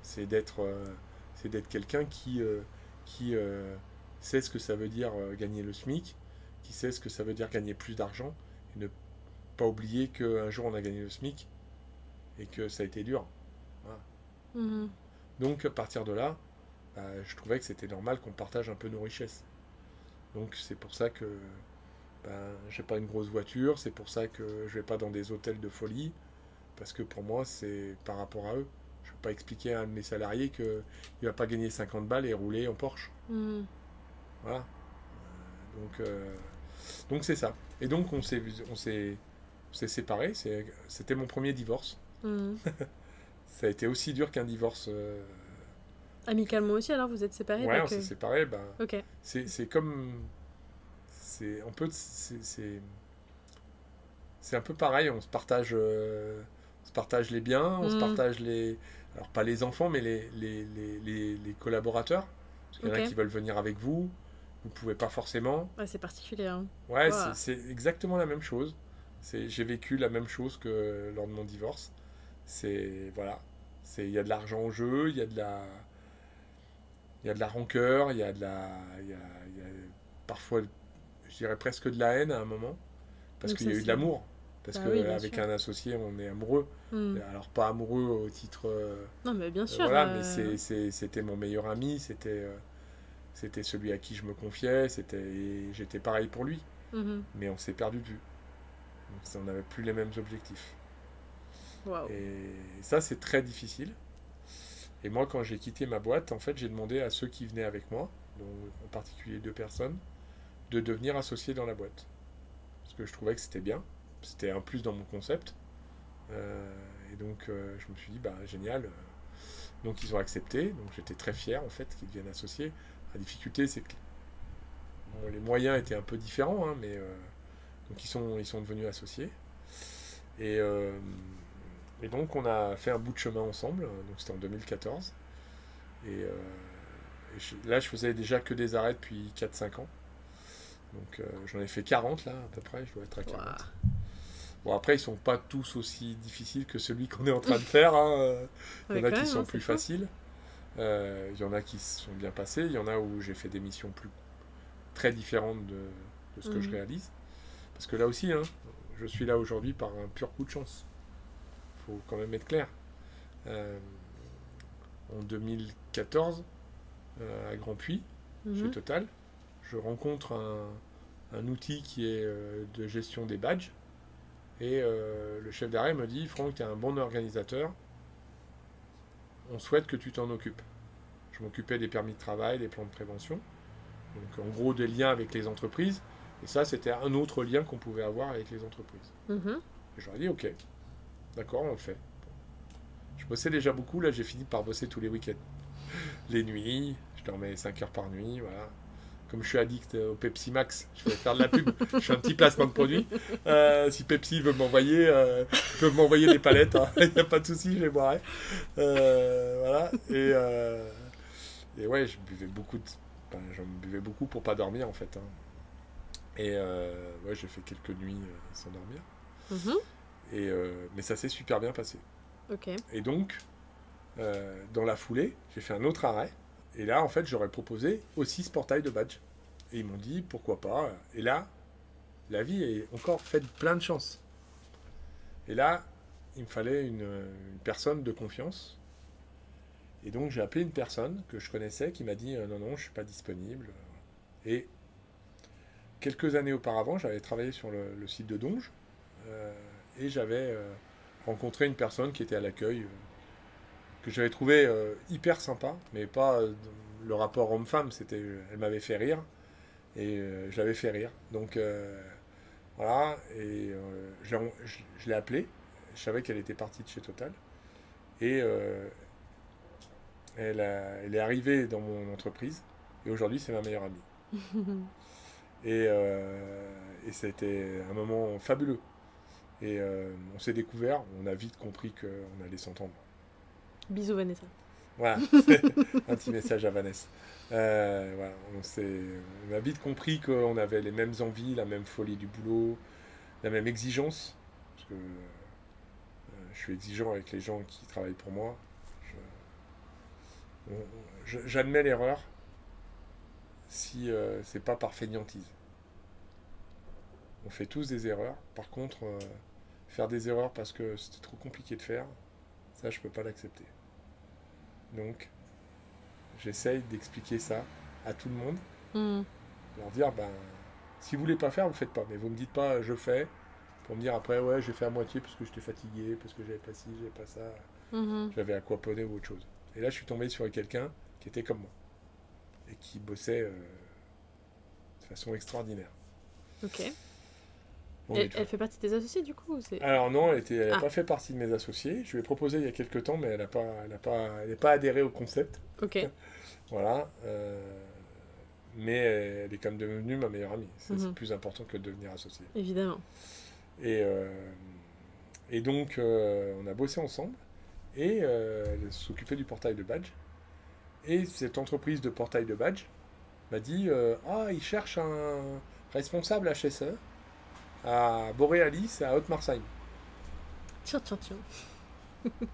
C'est d'être d'être quelqu'un qui, qui sait ce que ça veut dire gagner le SMIC, qui sait ce que ça veut dire gagner plus d'argent et ne pas oublier qu'un jour on a gagné le SMIC et que ça a été dur. Mhm. Donc à partir de là, bah, je trouvais que c'était normal qu'on partage un peu nos richesses. Donc c'est pour ça que bah, j'ai pas une grosse voiture, c'est pour ça que je vais pas dans des hôtels de folie, parce que pour moi c'est par rapport à eux. Je ne vais pas expliquer à un de mes salariés qu'il ne va pas gagner 50 balles et rouler en Porsche. Mhm. Voilà. Donc, euh, donc c'est ça. Et donc on s'est, on s'est, séparés. c'était mon premier divorce. Mhm. [LAUGHS] ça a été aussi dur qu'un divorce. Euh, Amicalement aussi, alors vous êtes séparés Ouais, on s'est séparés. Ben, c'est, comme. C'est, c'est, c'est un peu pareil. On se partage, euh, on se partage les biens, on se mhm. partage les. Alors pas les enfants, mais les, les, les, les, collaborateurs. Parce qu'il y en a qui veulent venir avec vous vous pouvez pas forcément. c'est particulier. Hein. Ouais, c'est exactement la même chose. J'ai vécu la même chose que lors de mon divorce. C'est voilà, c'est il y a de l'argent au jeu, il y a de la il y a de la rancœur, il y a de la il y a, parfois je dirais presque de la haine à un moment parce qu'il y a eu de l'amour parce bah qu'avec un associé on est amoureux hmm. alors pas amoureux au titre non mais bien sûr voilà mais euh. c'était mon meilleur ami c'était euh, c'était celui à qui je me confiais, c'était j'étais pareil pour lui. Mhm. Mais on s'est perdu de vue. Donc, on n'avait plus les mêmes objectifs. Et ça, c'est très difficile. Et moi, quand j'ai quitté ma boîte, en fait, j'ai demandé à ceux qui venaient avec moi, en particulier deux personnes, de devenir associés dans la boîte. Parce que je trouvais que c'était bien. C'était un plus dans mon concept. Euh, et donc, euh, je me suis dit, bah, génial. Donc, ils ont accepté. Donc, j'étais très fier, en fait, qu'ils deviennent associés. La difficulté, c'est que les moyens étaient un peu différents, hein, mais euh, donc ils sont, ils sont devenus associés. Et, et, donc on a fait un bout de chemin ensemble, donc c'était en 2014. Et, euh, là, je faisais déjà que des arrêts depuis 4-5 ans. Donc j'en ai fait 40 là, à peu près, je dois être à 40. Bon, après, ils sont pas tous aussi difficiles que celui qu'on est en train de faire. Hein. [LAUGHS] Il y en a qui sont hein, plus faciles. Euh, il y en a qui se sont bien passés, il y en a où j'ai fait des missions plus très différentes de, ce que je mhm. réalise. Parce que là aussi, hein, je suis là aujourd'hui par un pur coup de chance. Faut quand même être clair. Euh, en 2014 euh, à Grand Puy, chez Mhm. Total. Je rencontre un, un outil qui est euh, de gestion des badges. Et le chef d'arrêt me dit Franck, tu es un bon organisateur. On souhaite que tu t'en occupes. Je m'occupais des permis de travail, des plans de prévention. Donc en gros des liens avec les entreprises. Et ça, c'était un autre lien qu'on pouvait avoir avec les entreprises. Mhm. Et je leur ai dit, ok, d'accord, on le fait. Je bossais déjà beaucoup, là j'ai fini par bosser tous les week-ends. [LAUGHS] Les nuits, je dormais 5 heures par nuit, voilà. Comme je suis addict au Pepsi Max, je vais faire de la pub, je fais un petit placement de produit. Euh, si Pepsi veut m'envoyer, euh, peuvent m'envoyer des palettes, hein. [LAUGHS] il n'y a pas de souci, je les boirai. Euh, voilà, et, euh, et ouais, je buvais beaucoup, de... enfin, j'en buvais beaucoup pour pas dormir en fait. hein. Et euh, ouais, j'ai fait quelques nuits euh, sans dormir. Mhm. Et, euh, mais ça s'est super bien passé. Et donc, euh, dans la foulée, j'ai fait un autre arrêt. Et là, en fait, j'aurais proposé aussi ce portail de badge. Et ils m'ont dit, pourquoi pas. Et là, la vie est encore faite plein de chances. Et là, il me fallait une, une personne de confiance. Et donc, j'ai appelé une personne que je connaissais qui m'a dit, euh, non, non, je ne suis pas disponible. Et quelques années auparavant, j'avais travaillé sur le, le site de Donge. euh, et j'avais euh, rencontré une personne qui était à l'accueil, euh, que j'avais trouvé euh, hyper sympa, mais pas le rapport homme-femme, c'était, elle m'avait fait rire, et je l'avais fait rire. Donc voilà, et je, l'ai- je- je l'ai appelée, je savais qu'elle était partie de chez Total, et elle, a- elle est arrivée dans mon entreprise, et aujourd'hui c'est ma meilleure amie. [LAUGHS] Et, et c'était un moment fabuleux. Et euh, on s'est découvert, on a vite compris qu'on allait s'entendre. Bisous Vanessa. Voilà, [LAUGHS] un petit message à Vanessa. Euh, voilà, on, s'est- on a vite compris qu'on avait les mêmes envies, la même folie du boulot, la même exigence. Parce que euh, je suis exigeant avec les gens qui travaillent pour moi. J'admets l'erreur si c'est pas par fainéantise. On fait tous des erreurs. Par contre, euh, faire des erreurs parce que c'était trop compliqué de faire, ça je peux pas l'accepter. Donc, j'essaye d'expliquer ça à tout le monde, Mhm. leur dire, ben, si vous voulez pas faire, vous faites pas. Mais vous me dites pas, je fais, pour me dire après, ouais, j'ai fait à moitié parce que j'étais fatigué, parce que j'avais pas ci, j'avais pas ça, Mhm. j'avais aquaponé ou autre chose. Et là, je suis tombé sur quelqu'un qui était comme moi et qui bossait euh, de façon extraordinaire. Ok. Bon, elle, fait partie des associés du coup. Alors non, elle n'a Ah. pas fait partie de mes associés. Je lui ai proposé il y a quelques temps, mais elle n'a pas, elle a pas, elle n'est pas adhéré au concept. Ok. [LAUGHS] Voilà. euh, mais elle est quand même devenue ma meilleure amie. C'est Mhm. plus important que de devenir associé. Évidemment. Et, euh, et donc, euh, on a bossé ensemble. Et elle s'occupait du portail de badge. Et cette entreprise de portail de badge m'a dit Ah, ils cherchent un responsable HSE à Borealis et à Haute-Marseigne. Tiens, [LAUGHS] tiens, tiens.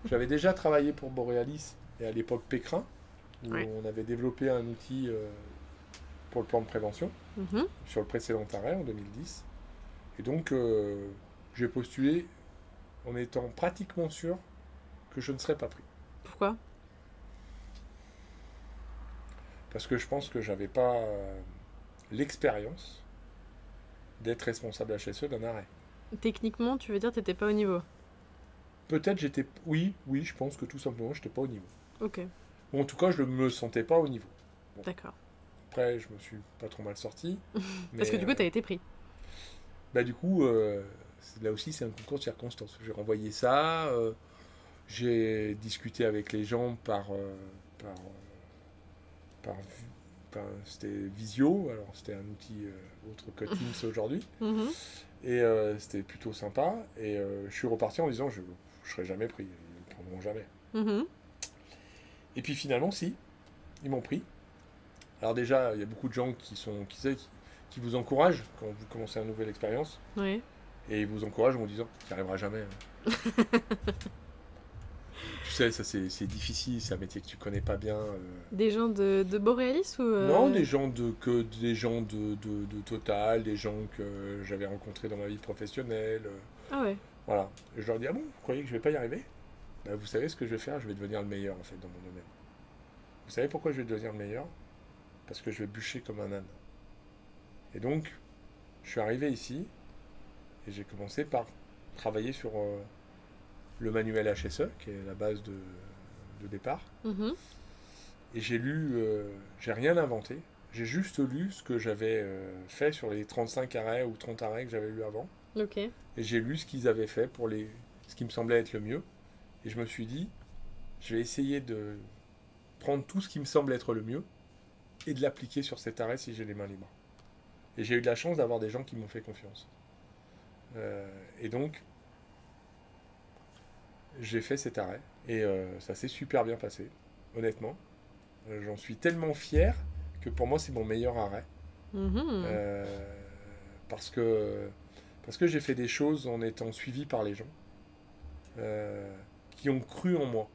J'avais déjà travaillé pour Borealis et à l'époque Pécrin, où Ouais. on avait développé un outil euh, pour le plan de prévention Mhm. sur le précédent arrêt en 2010. Et donc, euh, j'ai postulé en étant pratiquement sûr que je ne serais pas pris. Pourquoi? Parce que je pense que j'avais pas euh, l'expérience d'être responsable HSE d'un arrêt. Techniquement, tu veux dire que t'étais pas au niveau Peut-être j'étais. Oui, oui, je pense que tout simplement, je n'étais pas au niveau. Ok, Ou en tout cas, je ne me sentais pas au niveau. d'accord. Après, je me suis pas trop mal sorti. [LAUGHS] Parce que du coup, euh, t'as été pris. Bah du coup, euh, là aussi c'est un concours de circonstances. J'ai renvoyé ça, euh, j'ai discuté avec les gens par, euh, par, par, c'était Visio, alors c'était un outil euh, autre que [LAUGHS] Teams aujourd'hui, Mhm. et euh, c'était plutôt sympa. Et euh, je suis reparti en disant je ne serai jamais pris, ils ne me prendront jamais. Mhm. Et puis finalement, si, ils m'ont pris. Alors déjà, il y a beaucoup de gens qui sont qui, sait, qui, qui vous encouragent quand vous commencez une nouvelle expérience. Oui. Et ils vous encouragent en vous disant Tu n'y arriveras jamais. [LAUGHS] tu sais, ça c'est difficile, c'est un métier que tu connais pas bien. euh. Des gens de, de Borealis ou. euh, Non, des gens de que des gens de, de, de Total, des gens que j'avais rencontrés dans ma vie professionnelle. euh, Ah ouais. voilà. Et je leur dis Ah bon, vous croyez que je vais pas y arriver? Bah, Vous savez ce que je vais faire Je vais devenir le meilleur en fait dans mon domaine. vous savez pourquoi je vais devenir le meilleur? Parce que je vais bûcher comme un âne. Et donc, je suis arrivé ici et j'ai commencé par travailler sur euh, le manuel HSE, qui est la base de, de départ. Mhm. Et j'ai lu, euh, j'ai rien inventé, j'ai juste lu ce que j'avais euh, fait sur les 35 arrêts ou 30 arrêts que j'avais lu avant. Et j'ai lu ce qu'ils avaient fait pour les, ce qui me semblait être le mieux. Et je me suis dit, je vais essayer de prendre tout ce qui me semble être le mieux et de l'appliquer sur cet arrêt si j'ai les mains libres. Et j'ai eu de la chance d'avoir des gens qui m'ont fait confiance. Euh, et donc, j'ai fait cet arrêt et euh, ça s'est super bien passé, honnêtement. Euh, J'en suis tellement fier que pour moi c'est mon meilleur arrêt. Mhm. Euh, parce que, parce que j'ai fait des choses en étant suivi par les gens qui ont cru en moi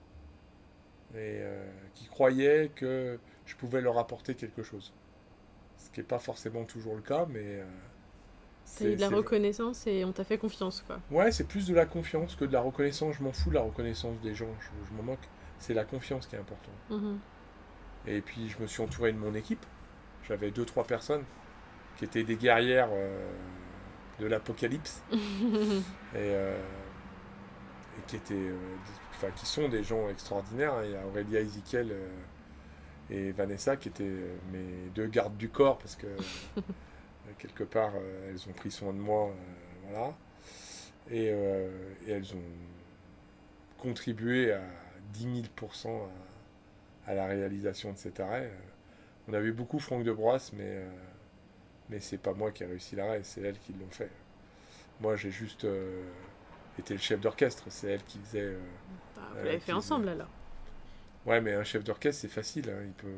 et qui croyaient que je pouvais leur apporter quelque chose. Ce qui n'est pas forcément toujours le cas, mais. T'as eu de la reconnaissance et on t'a fait confiance, quoi. Ouais, c'est plus de la confiance que de la reconnaissance. Je m'en fous de la reconnaissance des gens, je, je m'en moque. C'est la confiance qui est importante. Mhm. Et puis je me suis entouré de mon équipe. J'avais deux, trois personnes qui étaient des guerrières euh, de l'apocalypse [LAUGHS] et, euh, et qui étaient, euh, enfin, qui sont des gens extraordinaires. Il y a Aurélia Ezekiel et Vanessa qui étaient mes deux gardes du corps parce que [LAUGHS] quelque part euh, elles ont pris soin de moi, euh, voilà. Et, euh, et elles ont contribué à 10 000 à, à la réalisation de cet arrêt. Euh, On avait beaucoup Franck de Broisse, mais, euh, mais c'est pas moi qui ai réussi l'arrêt, c'est elles qui l'ont fait. Moi, j'ai juste euh, été le chef d'orchestre, c'est elle qui faisait. euh, Bah, vous Euh, l'avez fait ensemble, alors. Ouais, mais un chef d'orchestre, c'est facile. hein, Il peut...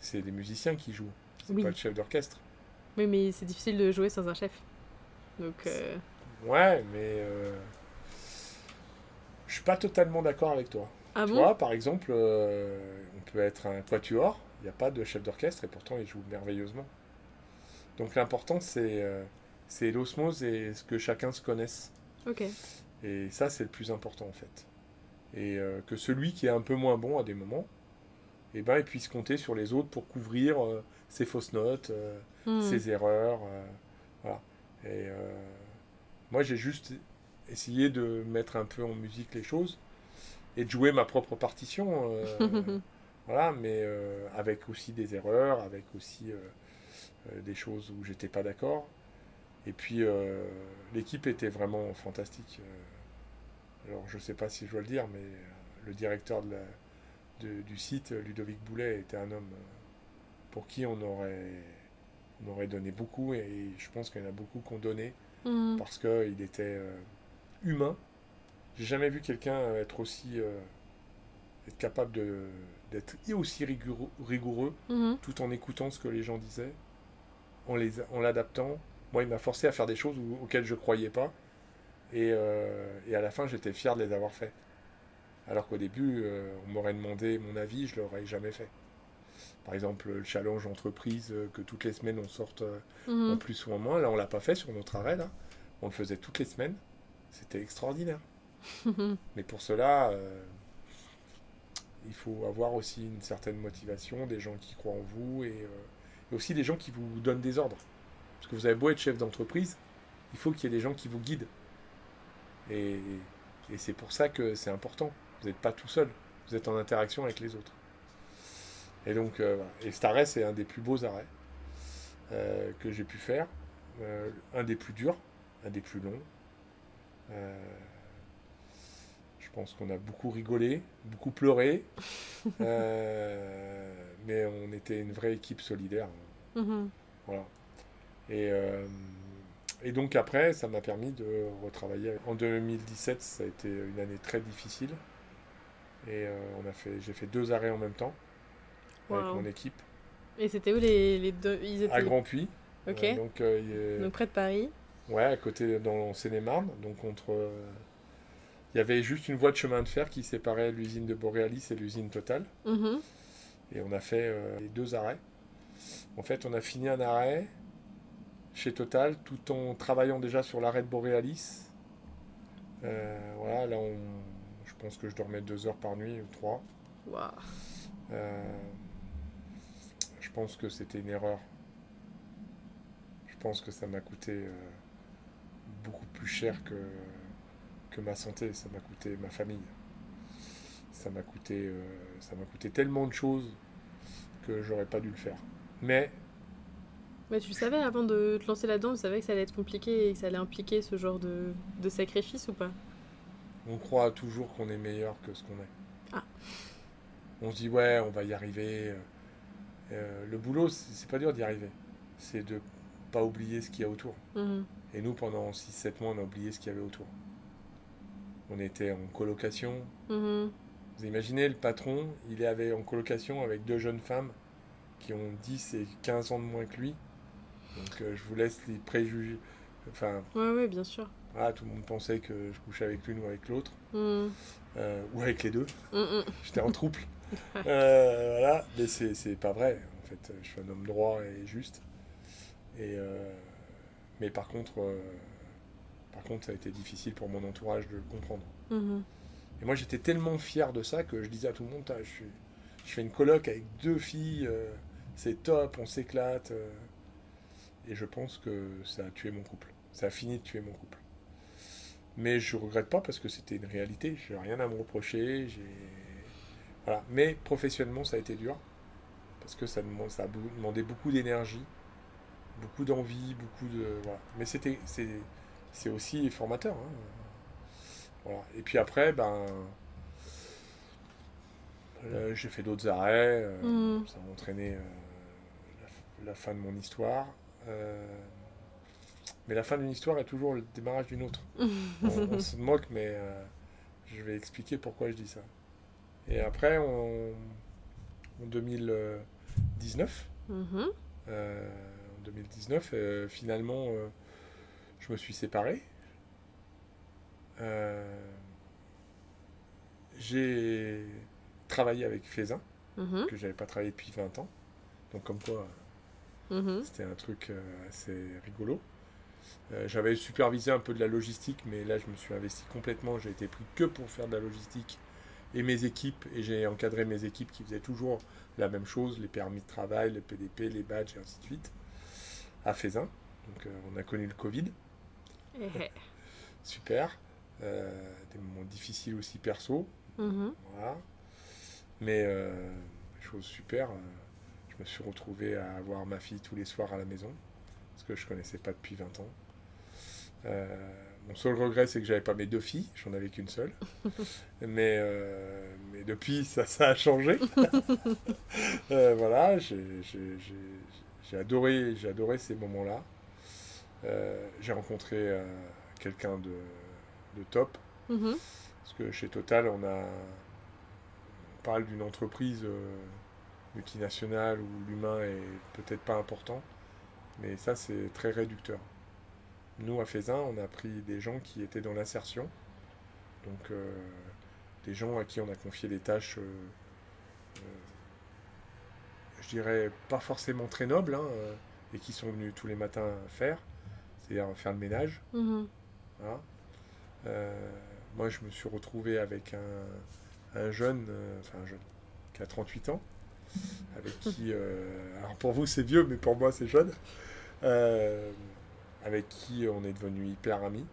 C'est les musiciens qui jouent, c'est Oui. pas le chef d'orchestre. Oui, mais c'est difficile de jouer sans un chef. Donc, euh, Ouais, mais euh, je suis pas totalement d'accord avec toi. ah tu bon vois, par exemple, euh, on peut être un quatuor, il n'y a pas de chef d'orchestre et pourtant il joue merveilleusement. Donc l'important c'est euh, c'est l'osmose et ce que chacun se connaisse. Ok. Et ça c'est le plus important en fait. Et que celui qui est un peu moins bon à des moments, eh ben, il puisse compter sur les autres pour couvrir ses fausses notes, Hmm. ses erreurs. euh, voilà. Et euh, moi, j'ai juste essayé de mettre un peu en musique les choses et de jouer ma propre partition. euh, [LAUGHS] voilà, mais avec aussi des erreurs, avec aussi des choses où j'étais pas d'accord. Et puis, euh, l'équipe était vraiment fantastique. Alors, je sais pas si je dois le dire, mais le directeur de la- de- du site, Ludovic Boulet, était un homme pour qui on aurait, on aurait donné beaucoup, et je pense qu'il y en a beaucoup qui ont donné, Hmm. parce qu'il était euh, humain. J'ai jamais vu quelqu'un être aussi... euh, être capable de- d'être aussi rigoureux, rigoureux, Mhm. tout en écoutant ce que les gens disaient, en les- en l'adaptant. Moi, il m'a forcé à faire des choses où- auxquelles je croyais pas, et, euh, et à la fin, j'étais fier de les avoir fait. Alors qu'au début, euh, on m'aurait demandé mon avis, je l'aurais jamais fait. Par exemple, le challenge entreprise, euh, que toutes les semaines on sorte euh, en Mhm. plus ou en moins. Là, on l'a pas fait sur notre arrêt, là. On le faisait toutes les semaines. C'était extraordinaire. [LAUGHS] Mais pour cela, euh, il faut avoir aussi une certaine motivation, des gens qui croient en vous et, euh, et aussi des gens qui vous donnent des ordres. Parce que vous avez beau être chef d'entreprise, il faut qu'il y ait des gens qui vous guident. Et, et c'est pour ça que c'est important. Vous n'êtes pas tout seul, vous êtes en interaction avec les autres. Et donc, euh, et cet arrêt, c'est un des plus beaux arrêts euh, que j'ai pu faire. Euh, un des plus durs, un des plus longs. Je pense qu'on a beaucoup rigolé, beaucoup pleuré, [LAUGHS] mais on était une vraie équipe solidaire. Mhm. Voilà. Et, et donc après, ça m'a permis de retravailler. En 2017, ça a été une année très difficile. Et on a fait, j'ai fait deux arrêts en même temps avec Wow. mon équipe Et c'était où les, les deux Ils étaient à Grand Puy. Ok. Euh, donc, euh, a- Donc près de Paris. Ouais, à côté, dans Seine-et-Marne. Donc, entre. euh, Il y avait juste une voie de chemin de fer qui séparait l'usine de Borealis et l'usine Total. Mhm. Et on a fait les deux arrêts. En fait, on a fini un arrêt chez Total tout en travaillant déjà sur l'arrêt de Borealis. Euh, voilà, là, on... je pense que je dormais deux heures par nuit ou trois. Waouh. Je pense que c'était une erreur. Je pense que ça m'a coûté beaucoup plus cher que, que ma santé, ça m'a coûté ma famille. Ça m'a coûté, ça m'a coûté tellement de choses que j'aurais pas dû le faire. Mais mais tu le savais avant de te lancer là-dedans, tu savais que ça allait être compliqué et que ça allait impliquer ce genre de, de sacrifice ou pas? On croit toujours qu'on est meilleur que ce qu'on est. Ah. On se dit ouais, on va y arriver. Euh, le boulot, c'est pas dur d'y arriver. C'est de pas oublier ce qu'il y a autour. Mhm. Et nous, pendant 6-7 mois, on a oublié ce qu'il y avait autour. On était en colocation. Mhm. Vous imaginez, le patron, il avait en colocation avec deux jeunes femmes qui ont 10 et 15 ans de moins que lui. Donc euh, je vous laisse les préjugés. Enfin, ouais, ouais, bien sûr. Ah, tout le monde pensait que je couchais avec l'une ou avec l'autre. Mm. Euh, ou avec les deux. J'étais en trouble. Euh, voilà, mais c'est pas vrai. En fait, je suis un homme droit et juste. Et, mais par contre, par contre, ça a été difficile pour mon entourage de le comprendre. Mm-hmm. Et moi, j'étais tellement fier de ça que je disais à tout le monde, je, suis, je fais une coloc avec deux filles, c'est top, on s'éclate. Et je pense que ça a tué mon couple. Ça a fini de tuer mon couple. Mais je regrette pas parce que c'était une réalité. J'ai rien à me reprocher. Voilà. Mais professionnellement, ça a été dur. Parce que ça, ça a demandé beaucoup d'énergie, beaucoup d'envie, beaucoup de. Voilà. Mais c'était, c'est, aussi formateur. Hein. Voilà. Et puis après, ben. Euh, j'ai fait d'autres arrêts. Euh, mmh. Ça m'a entraîné euh, la, fin de mon histoire. Euh, mais la fin d'une histoire est toujours le démarrage d'une autre. [LAUGHS] on, se moque, mais je vais expliquer pourquoi je dis ça. Et après, en 2019, mhm. euh, en 2019 finalement, je me suis séparé. j'ai travaillé avec Faisin, mhm. que j'avais pas travaillé depuis 20 ans. Donc comme quoi, Mhm. C'était un truc euh, assez rigolo. Euh, j'avais supervisé un peu de la logistique, mais là je me suis investi complètement. J'ai été pris que pour faire de la logistique et mes équipes, et j'ai encadré mes équipes qui faisaient toujours la même chose, les permis de travail, les PDP, les badges et ainsi de suite, à Faisin. Donc euh, on a connu le Covid. Eh, eh. [LAUGHS] Super. des moments difficiles aussi perso. Mhm. Voilà. Mais chose super je me suis retrouvé à avoir ma fille tous les soirs à la maison, ce que je ne connaissais pas depuis 20 ans. Euh, mon seul regret, c'est que j'avais pas mes deux filles, j'en avais qu'une seule. [LAUGHS] mais, euh, mais depuis, ça, ça a changé. [LAUGHS] Euh, voilà, j'ai adoré, adoré ces moments-là. j'ai rencontré quelqu'un de, de, top. Mm-hmm. Parce que chez Total, on a on parle d'une entreprise multinationale où l'humain est peut-être pas important, mais ça c'est très réducteur. Nous à Faisin, on a pris des gens qui étaient dans l'insertion, donc euh, des gens à qui on a confié des tâches, euh, euh, je dirais pas forcément très nobles, hein, et qui sont venus tous les matins faire, c'est-à-dire faire le ménage. Mm-hmm. moi je me suis retrouvé avec un, un jeune, enfin un jeune, qui a 38 ans, avec qui, alors pour vous c'est vieux, mais pour moi c'est jeune, avec qui on est devenu hyper amis.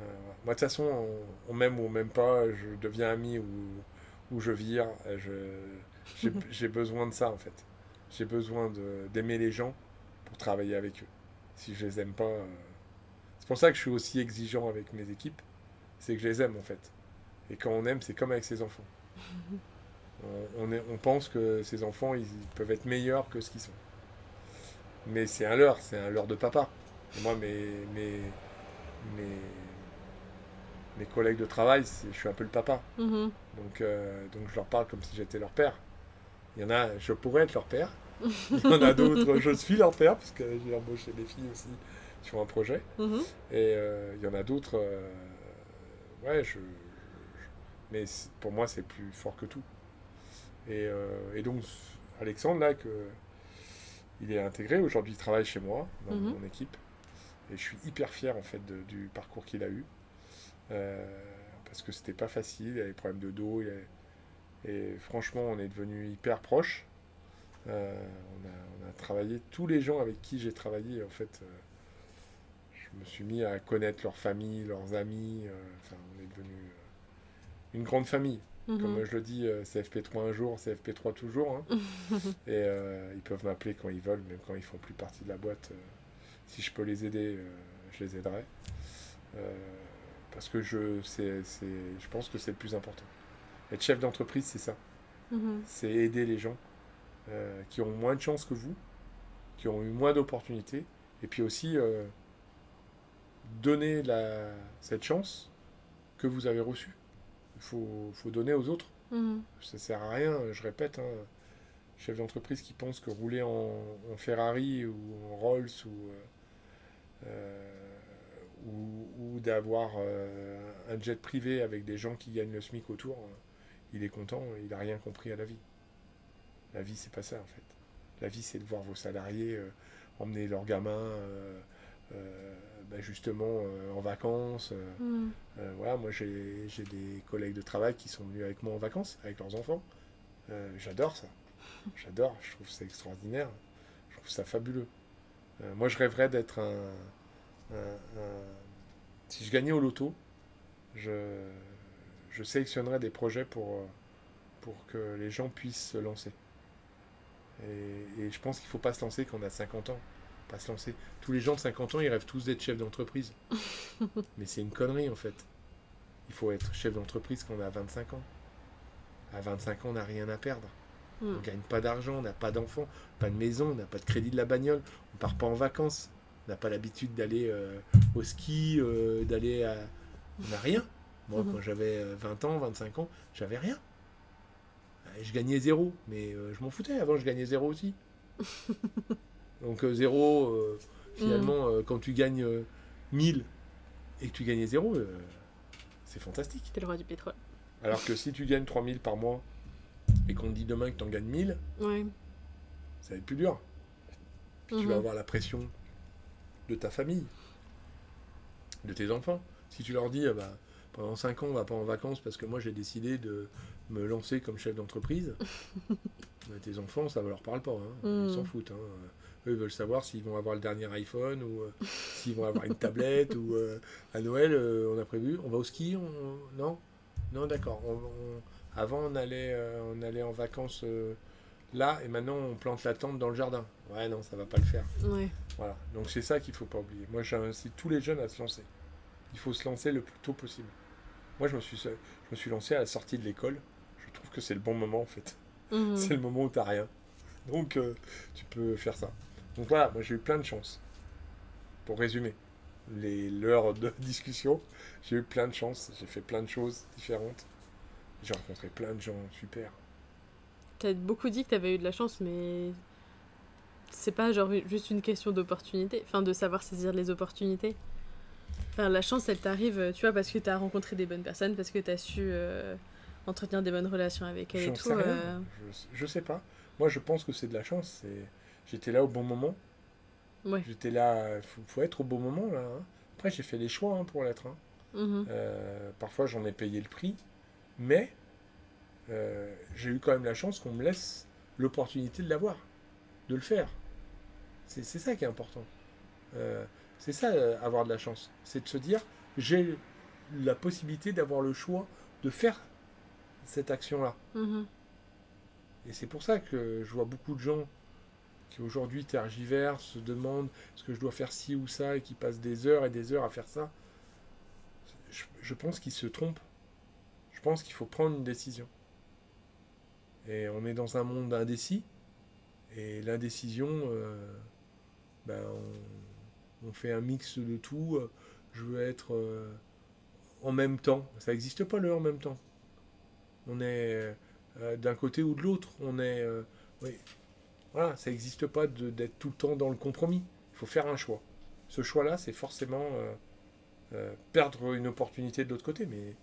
Euh, moi de toute façon, on, m'aime ou on m'aime pas, je deviens ami ou, ou je vire, [LAUGHS] j'ai besoin de ça en fait. J'ai besoin d'aimer les gens pour travailler avec eux. Si je les aime pas, c'est pour ça que je suis aussi exigeant avec mes équipes, c'est que je les aime en fait. Et quand on aime, c'est comme avec ses enfants. [LAUGHS] On, on, pense que ces enfants, ils, peuvent être meilleurs que ce qu'ils sont. Mais c'est un leurre, c'est un leurre de papa. moi, mes, mes, mes, collègues de travail, je suis un peu le papa. Mm-hmm. Donc, euh, donc je leur parle comme si j'étais leur père. Il y en a, je pourrais être leur père. [LAUGHS] Il y en a d'autres, je suis leur père, parce que j'ai embauché des filles aussi sur un projet. Mm-hmm. Et euh, il y en a d'autres, euh, ouais, je, mais pour moi, c'est plus fort que tout. Et, donc, Alexandre, là, que, il est intégré. Aujourd'hui, il travaille chez moi, dans mhm. mon équipe. Et je suis hyper fier, en fait, du parcours qu'il a eu. Euh, parce que c'était pas facile. Il avait des problèmes de dos. Et franchement, on est devenus hyper proches. Euh, on, a, on, a, travaillé, tous les gens avec qui j'ai travaillé, en fait, euh, je me suis mis à connaître leurs familles, leurs amis. Euh, enfin, on est devenu une grande famille. Mhm. Comme je le dis, CFP3 un jour, CFP3 toujours. Hein. [LAUGHS] Et ils peuvent m'appeler quand ils veulent, même quand ils font plus partie de la boîte. si je peux les aider, je les aiderai. parce que je, c'est, je pense que c'est le plus important. Être chef d'entreprise, c'est ça. Mhm. C'est aider les gens euh, qui ont moins de chance que vous, qui ont eu moins d'opportunités, et puis aussi euh, donner la, cette chance que vous avez reçue. Il faut, faut, donner aux autres. Mhm. Ça sert à rien, je répète, hein, chef d'entreprise qui pense que rouler en, en, Ferrari ou en Rolls ou, euh, ou, ou d'avoir euh, un jet privé avec des gens qui gagnent le SMIC autour, il est content, il n'a rien compris à la vie. La vie, c'est pas ça en fait. La vie, c'est de voir vos salariés euh, emmener leurs gamins euh, euh, ben justement en vacances. Mm. voilà, moi j'ai des collègues de travail qui sont venus avec moi en vacances, avec leurs enfants. J'adore ça. J'adore, je trouve ça extraordinaire. Je trouve ça fabuleux. moi, je rêverais d'être un, un, un, Si je gagnais au loto, je, je sélectionnerais des projets pour, pour que les gens puissent se lancer. Et, et je pense qu'il ne faut pas se lancer quand on a 50 ans. Pas se lancer. Tous les gens de 50 ans, ils rêvent tous d'être chef d'entreprise. [LAUGHS] Mais c'est une connerie en fait. Il faut être chef d'entreprise quand on a 25 ans. À 25 ans, on n'a rien à perdre. Mm. On ne gagne pas d'argent, on n'a pas d'enfants, pas de maison, on n'a pas de crédit de la bagnole, on ne part pas en vacances, on n'a pas l'habitude d'aller euh, au ski, euh, d'aller à... On n'a rien. Moi, Mhm. quand j'avais euh, 20 ans, 25 ans, j'avais rien. Euh, Je gagnais zéro, mais euh, je m'en foutais. Avant, je gagnais zéro aussi. [LAUGHS] Donc, euh, zéro, euh, finalement, euh, quand tu gagnes euh, 1000 et que tu gagnais zéro, c'est fantastique. T'es le roi du pétrole. Alors que si tu gagnes 3000 par mois et qu'on te dit demain que tu en gagnes 1000, Ouais. ça va être plus dur. Puis tu vas avoir la pression de ta famille, de tes enfants. Si tu leur dis, ah bah, pendant 5 ans, on va pas en vacances parce que moi j'ai décidé de me lancer comme chef d'entreprise, [LAUGHS] bah, tes enfants, ça ne leur parle pas. hein. Ils Mhm. s'en foutent. hein. Eux, veulent savoir s'ils vont avoir le dernier iPhone ou euh, s'ils vont avoir une tablette ou euh, à Noël, euh, on a prévu, on va au ski, on... non? Non, d'accord. On- on- Avant, on allait, on allait en vacances là et maintenant on plante la tente dans le jardin. Ouais, non, ça va pas le faire. Ouais. Voilà, donc c'est ça qu'il faut pas oublier. Moi, j'incite tous les jeunes à se lancer. Il faut se lancer le plus tôt possible. Moi, je me suis, je me suis lancé à la sortie de l'école. Je trouve que c'est le bon moment, en fait. Mhm. [LAUGHS] C'est le moment où t'as rien. Donc, euh, tu peux faire ça. Donc voilà, moi, j'ai eu plein de chance. Pour résumer les l'heure de [LAUGHS] discussion, j'ai eu plein de chance. J'ai fait plein de choses différentes. J'ai rencontré plein de gens super. T'as beaucoup dit que t'avais eu de la chance, mais c'est pas genre juste une question d'opportunité, enfin de savoir saisir les opportunités. Enfin, la chance, elle t'arrive, tu vois, parce que t'as rencontré des bonnes personnes, parce que t'as su euh, entretenir des bonnes relations avec elles et tout. sais euh, Je, je sais pas. Moi, je pense que c'est de la chance. C'est... J'étais là au bon moment. Ouais. J'étais là, faut, faut être au bon moment là. hein. Après, j'ai fait des choix hein, pour l'être. hein. mhm. Euh, parfois, j'en ai payé le prix, mais euh, j'ai eu quand même la chance qu'on me laisse l'opportunité de l'avoir, de le faire. C'est, ça qui est important. Euh, c'est ça, avoir de la chance. C'est de se dire, j'ai la possibilité d'avoir le choix de faire cette action-là. Mhm. Et c'est pour ça que je vois beaucoup de gens qui aujourd'hui tergiversent, se demandent est-ce que je dois faire ci ou ça, et qui passent des heures et des heures à faire ça. Je, pense qu'ils se trompent. Je pense qu'il faut prendre une décision. Et on est dans un monde indécis. Et l'indécision, euh, ben, on, fait un mix de tout. Je veux être euh, en même temps. Ça n'existe pas le en même temps. On est euh, d'un côté ou de l'autre. On est. Voilà, ça n'existe pas d'être tout le temps dans le compromis. Il faut faire un choix. Ce choix-là, c'est forcément euh, euh, perdre une opportunité de l'autre côté. Mais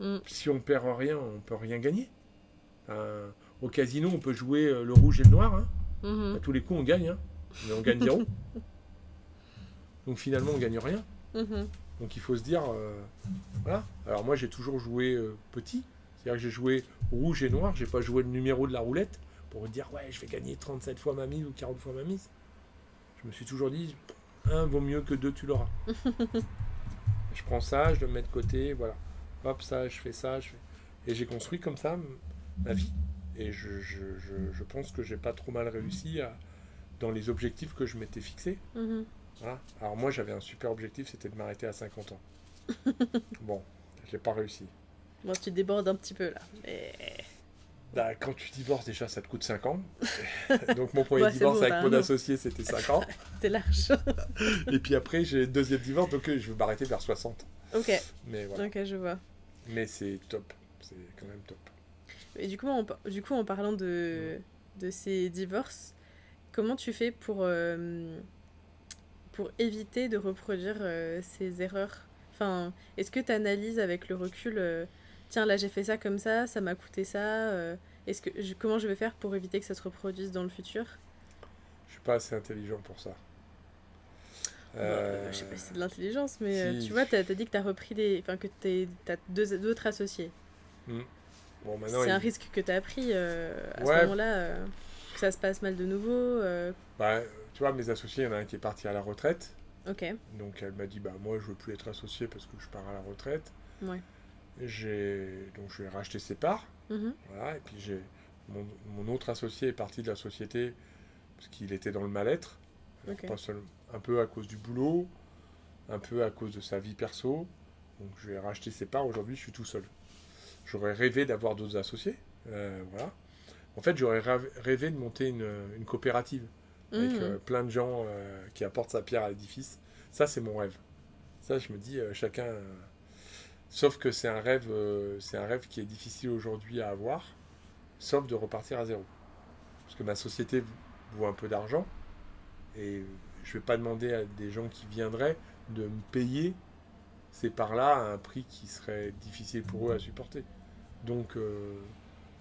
Mm. si on perd rien, on peut rien gagner. Au casino, on peut jouer euh, le rouge et le noir. hein. Mhm. À tous les coups, on gagne. hein. Mais on gagne zéro. [LAUGHS] Donc finalement, on gagne rien. Mhm. Donc il faut se dire, voilà. Alors moi j'ai toujours joué petit, C'est-à-dire que j'ai joué rouge et noir, j'ai pas joué le numéro de la roulette pour dire ouais, je vais gagner 37 fois ma mise ou 40 fois ma mise. Je me suis toujours dit un vaut mieux que deux, tu l'auras. [LAUGHS] je prends ça, je le mets de côté, voilà. Hop, ça, je fais ça, je fais... Et j'ai construit comme ça ma vie. Et je, je, je, je pense que j'ai pas trop mal réussi à, dans les objectifs que je m'étais fixés. Mhm. Voilà. Alors moi j'avais un super objectif, c'était de m'arrêter à 50 ans. [LAUGHS] bon, je l'ai pas réussi. Bon, tu débordes un petit peu là. Mais... Bah, quand tu divorces déjà ça te coûte 5 ans. [LAUGHS] Donc mon premier divorce avec mon associé c'était 5 ans. [LAUGHS] T'es large. Et puis après j'ai le deuxième divorce donc euh, je vais m'arrêter vers 60. ok, Mais voilà. ok, je vois. Mais c'est top. C'est quand même top. Et du coup, en, par- du coup, en parlant de, de ces divorces, comment tu fais pour, euh, pour éviter de reproduire euh, ces erreurs? Enfin, est-ce que tu analyses avec le recul, euh, tiens, là j'ai fait ça comme ça, ça m'a coûté ça, euh, est-ce que, je- comment je vais faire pour éviter que ça se reproduise dans le futur? Je suis pas assez intelligent pour ça. Bah, Je sais pas si c'est de l'intelligence, mais euh, si. tu vois, tu as, dit que tu as repris des. Enfin, que tu as deux, d'autres associés. Bon maintenant C'est un risque que tu as pris euh, à Ouais. ce moment-là, euh, que ça se passe mal de nouveau. euh, bah, tu vois mes associés, il y en a un qui est parti à la retraite. Ok, Donc elle m'a dit bah moi je veux plus être associé parce que je pars à la retraite. ouais. J'ai donc je vais racheter ses parts. Mhm. Voilà, et puis j'ai mon, mon autre associé est parti de la société parce qu'il était dans le mal-être. Pas seul, un peu à cause du boulot, un peu à cause de sa vie perso. Donc je vais racheter ses parts. Aujourd'hui, je suis tout seul. J'aurais rêvé d'avoir d'autres associés. euh, voilà. En fait, j'aurais rêvé- de monter une, une coopérative avec Mhm. euh, plein de gens euh, qui apportent sa pierre à l'édifice. Ça, c'est mon rêve. Ça, je me dis, chacun. Sauf que c'est un rêve, euh, c'est un rêve qui est difficile aujourd'hui à avoir, sauf de repartir à zéro. Parce que ma société vaut un peu d'argent et je vais pas demander à des gens qui viendraient de me payer ces parts-là à un prix qui serait difficile pour eux à supporter. Donc, euh,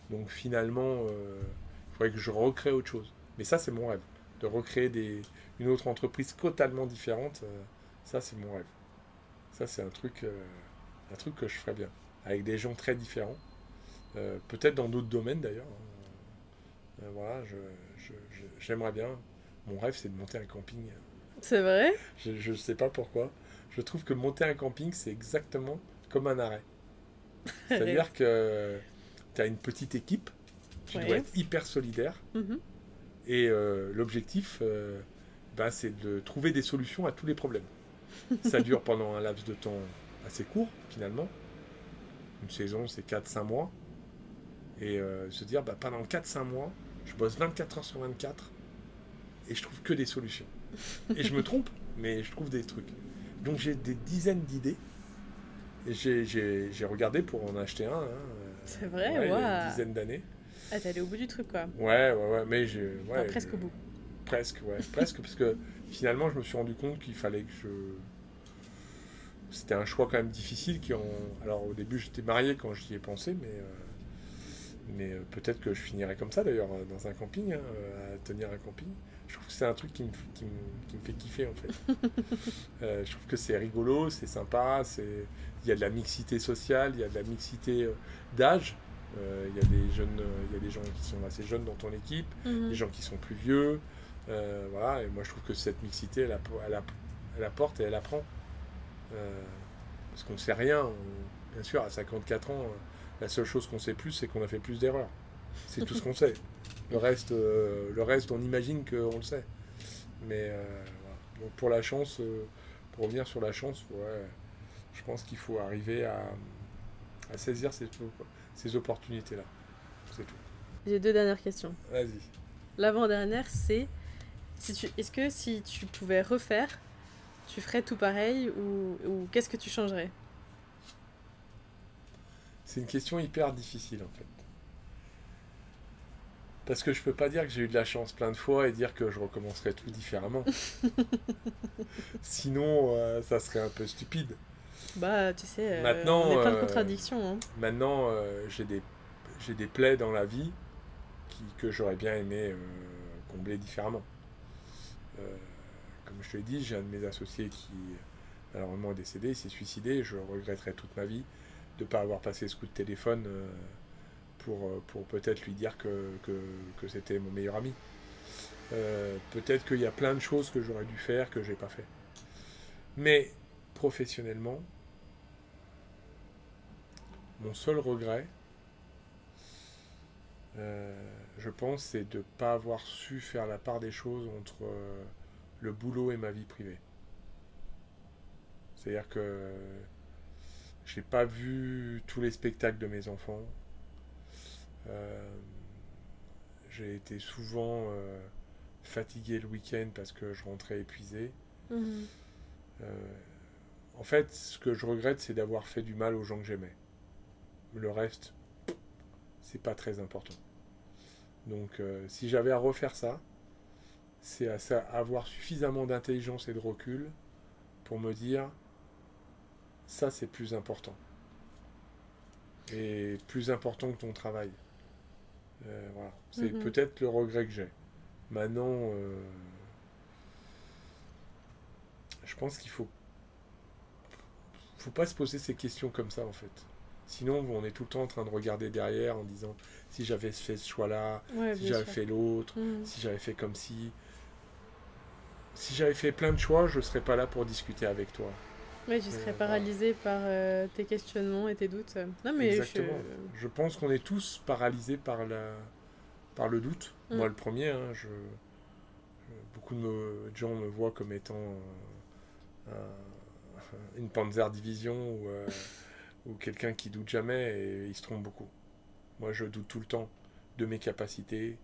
donc finalement, euh, il faudrait que je recrée autre chose. Mais ça, c'est mon rêve. De recréer des, une autre entreprise totalement différente, ça, c'est mon rêve. Ça, c'est un truc, un truc que je ferais bien. Avec des gens très différents. Euh, Peut-être dans d'autres domaines d'ailleurs. Euh, voilà, j'aimerais bien. Mon rêve, c'est de monter un camping. C'est vrai? Je ne sais pas pourquoi. Je trouve que monter un camping, c'est exactement comme un arrêt. [LAUGHS] C'est-à-dire que tu as une petite équipe, tu Ouais. dois être hyper solidaire, Mhm. et euh, l'objectif, bah, c'est de trouver des solutions à tous les problèmes. [LAUGHS] Ça dure pendant un laps de temps assez court, finalement. Une saison, c'est 4-5 mois. Et euh, se dire, bah, pendant 4-5 mois, je bosse 24 heures sur 24, et je trouve que des solutions. Et je me trompe, mais je trouve des trucs. Donc j'ai des dizaines d'idées. Et j'ai- regardé pour en acheter un. hein, euh, C'est vrai, ouais, il y a une dizaine d'années. Ah, t'es allé au bout du truc, quoi. Ouais, ouais, ouais, mais j'ai. Enfin, presque au bout. Presque, ouais, presque, parce que finalement, je me suis rendu compte qu'il fallait que je. C'était un choix quand même difficile. Qui en... Alors, au début, j'étais marié quand j'y ai pensé, mais. euh, Mais euh, peut-être que je finirai comme ça d'ailleurs, euh, dans un camping, hein, à tenir un camping. Je trouve que c'est un truc qui me, qui me- qui me fait kiffer en fait. [LAUGHS] Euh, je trouve que c'est rigolo, c'est sympa, c'est... il y a de la mixité sociale, il y a de la mixité d'âge. Il y a des jeunes, il y a des gens qui sont assez jeunes dans ton équipe, Mhm. des gens qui sont plus vieux. voilà, et moi je trouve que cette mixité, elle, elle, elle apporte et elle apprend. Euh, parce qu'on ne sait rien. on- bien sûr, à 54 ans, euh, la seule chose qu'on sait plus, c'est qu'on a fait plus d'erreurs. C'est tout ce qu'on sait. Le reste, euh, le reste, on imagine qu'on le sait. Mais euh, voilà. Donc pour la chance, euh, pour revenir sur la chance, ouais, je pense qu'il faut arriver à, à saisir ces, ces opportunités-là. C'est tout. J'ai deux dernières questions. Vas-y. L'avant-dernière, c'est si tu... est-ce que si tu pouvais refaire, tu ferais tout pareil ou, ou qu'est-ce que tu changerais C'est une question hyper difficile en fait. Parce que je peux pas dire que j'ai eu de la chance plein de fois et dire que je recommencerai tout différemment. [LAUGHS] Sinon, euh, ça serait un peu stupide. Bah, tu sais, euh, Maintenant, on est plein de euh, contradictions. hein. Maintenant, euh, j'ai des, j'ai des plaies dans la vie qui, que j'aurais bien aimé euh, combler différemment. Euh, comme je te l'ai dit, j'ai un de mes associés qui malheureusement est décédé, il s'est suicidé, je regretterai toute ma vie de ne pas avoir passé ce coup de téléphone pour, pour peut-être lui dire que, que, c'était mon meilleur ami. peut-être qu'il y a plein de choses que j'aurais dû faire que j'ai pas fait. Mais professionnellement, mon seul regret, je pense, c'est de ne pas avoir su faire la part des choses entre le boulot et ma vie privée. C'est-à-dire que j'ai pas vu tous les spectacles de mes enfants. Euh, j'ai été souvent euh, fatigué le week-end parce que je rentrais épuisé. Mhm. Euh, en fait, ce que je regrette, c'est d'avoir fait du mal aux gens que j'aimais. Le reste, c'est pas très important. Donc, si j'avais à refaire ça, c'est avoir suffisamment d'intelligence et de recul pour me dire ça c'est plus important. Et plus important que ton travail. Euh, voilà. C'est mhm. peut-être le regret que j'ai. Maintenant, euh, je pense qu'il faut faut pas se poser ces questions comme ça en fait. Sinon, on est tout le temps en train de regarder derrière en disant si j'avais fait ce choix-là, si j'avais fait l'autre, mhm. si j'avais fait comme si si j'avais fait plein de choix, je ne serais pas là pour discuter avec toi. Oui, tu serais paralysé par euh, tes questionnements et tes doutes. Non, mais Exactement. Je, pense qu'on est tous paralysés par, la, par le doute. Mm. Moi, le premier, hein, je, beaucoup de, gens me voient comme étant une Panzer Division ou, euh, ou quelqu'un qui doute jamais et ils se trompent beaucoup. Moi, je doute tout le temps de mes capacités,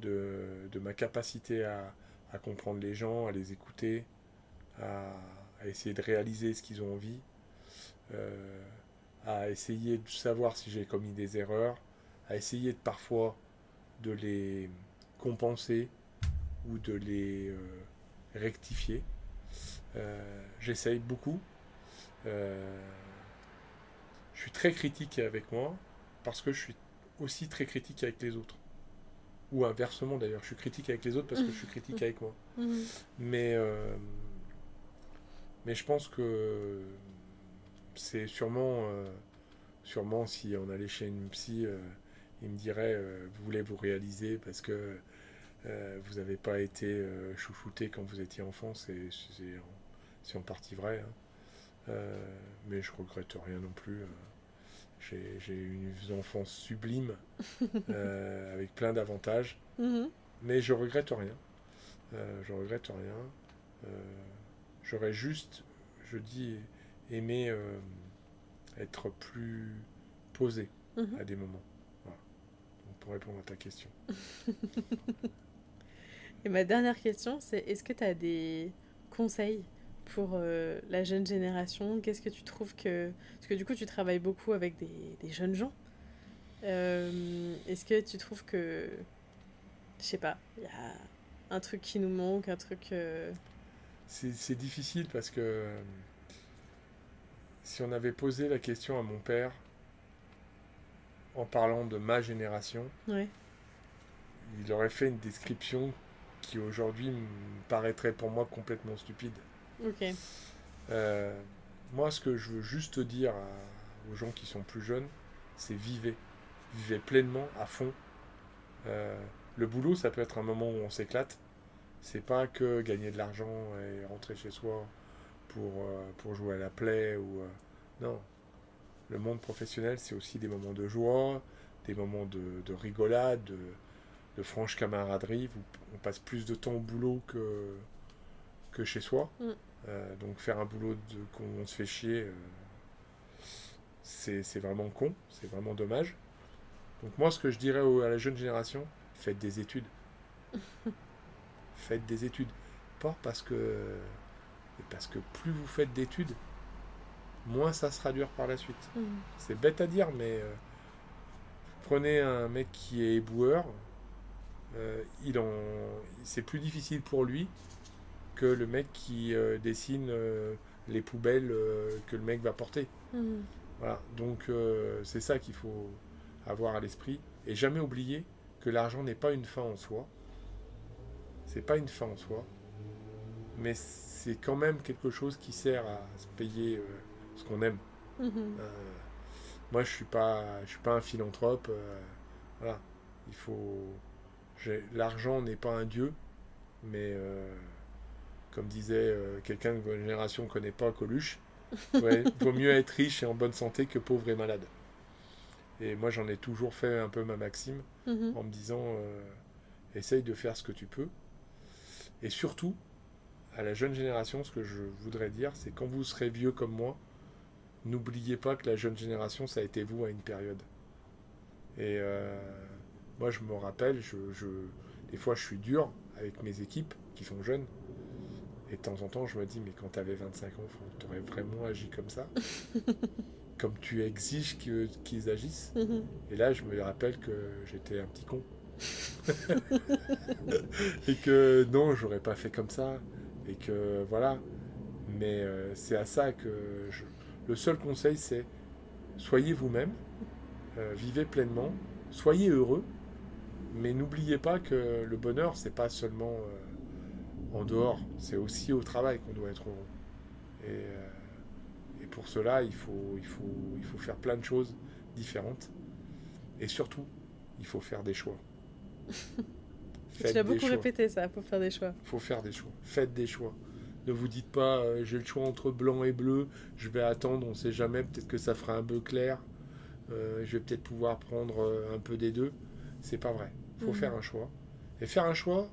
de, de ma capacité à, à comprendre les gens, à les écouter, à, essayer de réaliser ce qu'ils ont envie, euh, à essayer de savoir si j'ai commis des erreurs, à essayer de parfois de les compenser ou de les euh, rectifier. Euh, j'essaye beaucoup. je suis très critique avec moi parce que je suis aussi très critique avec les autres. Ou inversement d'ailleurs, je suis critique avec les autres parce que je suis critique avec moi. [LAUGHS] Mhm. Mais, euh, mais je pense que c'est sûrement, euh, sûrement si on allait chez une psy, euh, il me dirait vous voulez vous réaliser parce que vous n'avez pas été chouchouté quand vous étiez enfant, c'est en, partie vrai. Hein. mais je regrette rien non plus. J'ai eu une enfance sublime, [LAUGHS] euh, avec plein d'avantages. Mhm. Mais je regrette rien. Euh, je regrette rien. Euh, j'aurais juste, je dis, aimé être plus posé mhm. à des moments. pour répondre à ta question. [LAUGHS] Et ma dernière question, c'est est-ce que tu as des conseils pour euh, la jeune génération Qu'est-ce que tu trouves que... Parce que du coup, tu travailles beaucoup avec des, des jeunes gens. Euh, est-ce que tu trouves que... Je sais pas, il y a un truc qui nous manque, un truc... Euh, c'est difficile parce que si on avait posé la question à mon père en parlant de ma génération, il aurait fait une description qui aujourd'hui me paraîtrait pour moi complètement stupide. Ok. Euh, moi, ce que je veux juste dire aux gens qui sont plus jeunes, c'est vivez. Vivez pleinement, à fond. Euh, le boulot, ça peut être un moment où on s'éclate. C'est pas que gagner de l'argent et rentrer chez soi pour, euh, pour jouer à la play ou. non. Le monde professionnel, c'est aussi des moments de joie, des moments de, de rigolade, de, de, franche camaraderie. on passe plus de temps au boulot que, que chez soi. Mm. Euh, donc faire un boulot de, qu'on se fait chier, euh, c'est, vraiment con, c'est vraiment dommage. Donc moi, ce que je dirais à la jeune génération, faites des études. [LAUGHS] faites des études. Pas parce que, parce que plus vous faites d'études, moins ça sera dur par la suite. Mm. C'est bête à dire, mais euh, prenez un mec qui est éboueur, il en, c'est plus difficile pour lui que le mec qui euh, dessine euh, les poubelles euh, que le mec va porter. Hmm. Voilà, donc c'est ça qu'il faut avoir à l'esprit et jamais oublier que l'argent n'est pas une fin en soi. C'est pas une fin en soi, mais c'est quand même quelque chose qui sert à se payer ce qu'on aime. Hmm. Moi, je suis pas, je suis pas un philanthrope. voilà, il faut. L'argent n'est pas un dieu, mais euh, comme disait euh, quelqu'un de votre génération ne connaît pas Coluche, [LAUGHS] ouais, vaut mieux être riche et en bonne santé que pauvre et malade. Et moi, j'en ai toujours fait un peu ma maxime Mhm. en me disant euh, essaye de faire ce que tu peux. Et surtout, à la jeune génération, ce que je voudrais dire, c'est quand vous serez vieux comme moi, n'oubliez pas que la jeune génération, ça a été vous à une période. Et euh, moi, je me rappelle, je, je- des fois, je suis dur avec mes équipes qui sont jeunes. Et de temps en temps, je me dis, mais quand tu avais 25 ans, tu aurais vraiment agi comme ça? [LAUGHS] Comme tu exiges qu'ils agissent? Mhm. et là, je me rappelle que j'étais un petit con. [LAUGHS] [LAUGHS] et que non, j'aurais pas fait comme ça. Et que voilà. Mais euh, c'est à ça que je... le seul conseil, c'est soyez vous-même, euh, vivez pleinement, soyez heureux. Mais n'oubliez pas que le bonheur, c'est pas seulement euh, en dehors, c'est aussi au travail qu'on doit être heureux. Et, euh, et pour cela, il faut, il, faut, il faut faire plein de choses différentes. Et surtout, il faut faire des choix. [LAUGHS] Tu l'as beaucoup choix. répété ça, pour faire des choix. Il faut faire des choix. Faites des choix. Ne vous dites pas, euh, j'ai le choix entre blanc et bleu, je vais attendre, on sait jamais, peut-être que ça fera un peu clair, euh, je vais peut-être pouvoir prendre un peu des deux. C'est pas vrai. Il faut Mhm. faire un choix. Et faire un choix,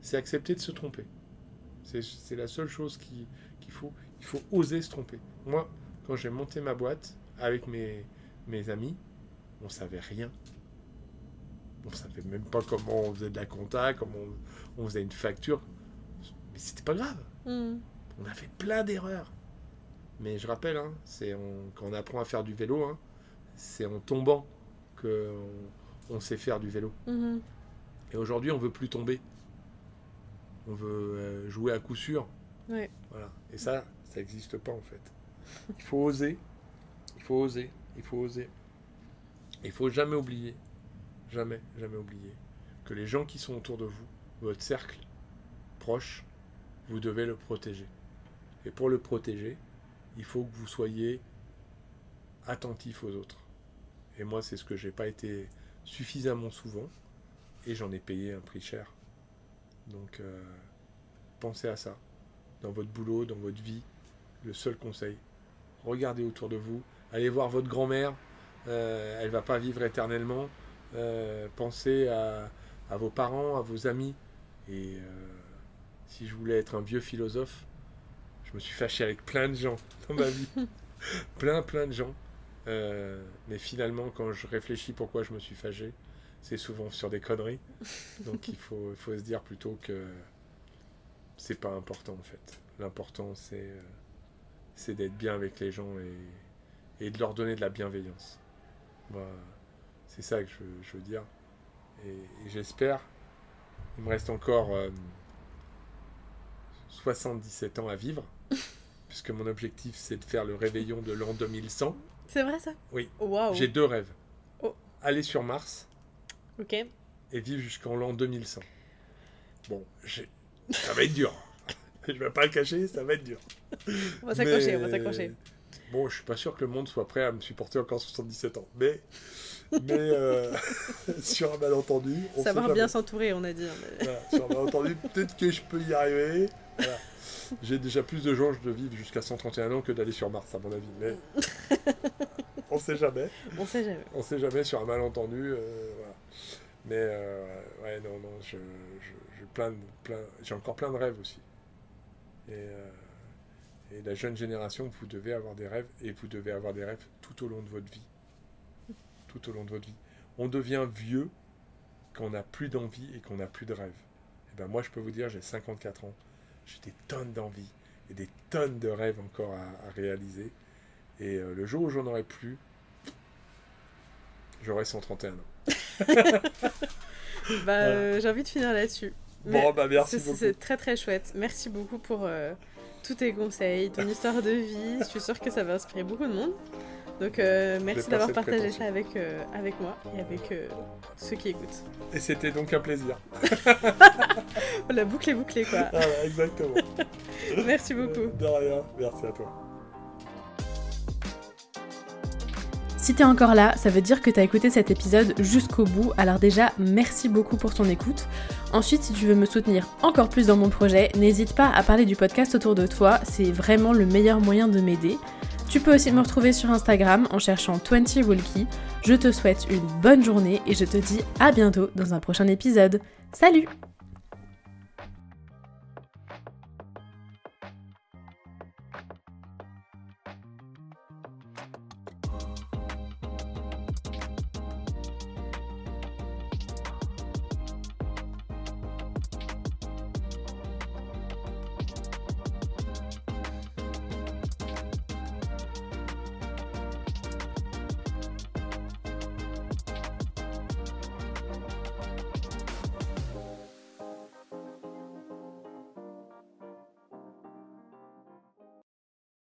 c'est accepter de se tromper. C'est la seule chose qui- qu'il faut. Il faut oser se tromper. Moi, quand j'ai monté ma boîte avec mes, mes amis, on savait rien. On savait même pas comment on faisait de la compta, comment on, on faisait une facture. Mais c'était pas grave. Mhm. On a fait plein d'erreurs. Mais je rappelle, hein, c'est quand on apprend à faire du vélo, hein, c'est en tombant que on, on sait faire du vélo. Mhm. Et aujourd'hui, on veut plus tomber. On veut euh, jouer à coup sûr. Ouais. Voilà. Et ça, ça n'existe pas en fait. Il faut oser. Il faut oser. Il faut oser. Il faut jamais oublier, jamais, jamais oublier que les gens qui sont autour de vous, votre cercle proche, vous devez le protéger. Et pour le protéger, il faut que vous soyez attentif aux autres. Et moi, c'est ce que j'ai pas été suffisamment souvent, et j'en ai payé un prix cher. Donc, euh, pensez à ça dans votre boulot, dans votre vie. Le seul conseil, regardez autour de vous, allez voir votre grand-mère, euh, elle va pas vivre éternellement. Euh, pensez à, à vos parents, à vos amis. Et si je voulais être un vieux philosophe, je me suis fâché avec plein de gens dans ma vie. [LAUGHS] plein, plein de gens. Mais finalement, quand je réfléchis pourquoi je me suis fâché, c'est souvent sur des conneries. Donc il faut, faut se dire plutôt que c'est pas important en fait. L'important c'est euh, c'est d'être bien avec les gens et, et de leur donner de la bienveillance. Moi, c'est ça que je, veux- je veux dire. Et, et j'espère, il me reste encore euh, 77 ans à vivre, puisque mon objectif c'est de faire le réveillon de l'an 2100. C'est vrai ça? Oui. Waouh. J'ai deux rêves. Oh. Aller sur Mars Ok. et vivre jusqu'en l'an 2100. Bon, ça va être dur. [LAUGHS] Je vais pas le cacher, ça va être dur. On va s'accrocher, Mais- on va s'accrocher. Bon, je suis pas sûr que le monde soit prêt à me supporter encore 77 ans. Mais, mais euh, [LAUGHS] sur un malentendu, on Savoir jamais. bien s'entourer, on a dit. hein, mais- Voilà, sur un malentendu, peut-être que je peux y arriver. Voilà. J'ai déjà plus de chances de vivre jusqu'à 131 ans que d'aller sur Mars, à mon avis. Mais [LAUGHS] on sait jamais. On sait jamais. On sait jamais sur un malentendu. euh, voilà. Mais euh, ouais, non, non, je, je- j'ai plein, j'ai encore plein de rêves aussi. Et, euh, et la jeune génération, vous devez avoir des rêves et vous devez avoir des rêves tout au long de votre vie. Tout au long de votre vie. On devient vieux quand on n'a plus d'envie et qu'on n'a plus de rêves. Et ben moi, je peux vous dire, j'ai 54 ans, j'ai des tonnes d'envie et des tonnes de rêves encore à, à réaliser. Et euh, le jour où j'en aurai plus, j'aurai 131 ans. [LAUGHS] Bah, euh, j'ai envie de finir là-dessus. Bon, bah merci c'est- très très chouette. Merci beaucoup pour euh, tous tes conseils, ton histoire de vie. Je suis sûre que ça va inspirer beaucoup de monde. Donc euh, merci d'avoir partagé ça avec, euh, avec moi et avec euh, ceux qui écoutent. Et c'était donc un plaisir. [LAUGHS] La boucle est bouclée quoi. Ah exactement. [LAUGHS] merci beaucoup. De rien. Merci à toi. Si t'es encore là, ça veut dire que t'as écouté cet épisode jusqu'au bout, alors déjà merci beaucoup pour ton écoute. Ensuite, si tu veux me soutenir encore plus dans mon projet, n'hésite pas à parler du podcast autour de toi, c'est vraiment le meilleur moyen de m'aider. Tu peux aussi me retrouver sur Instagram en cherchant 20 Walkie. Je te souhaite une bonne journée et je te dis à bientôt dans un prochain épisode. Salut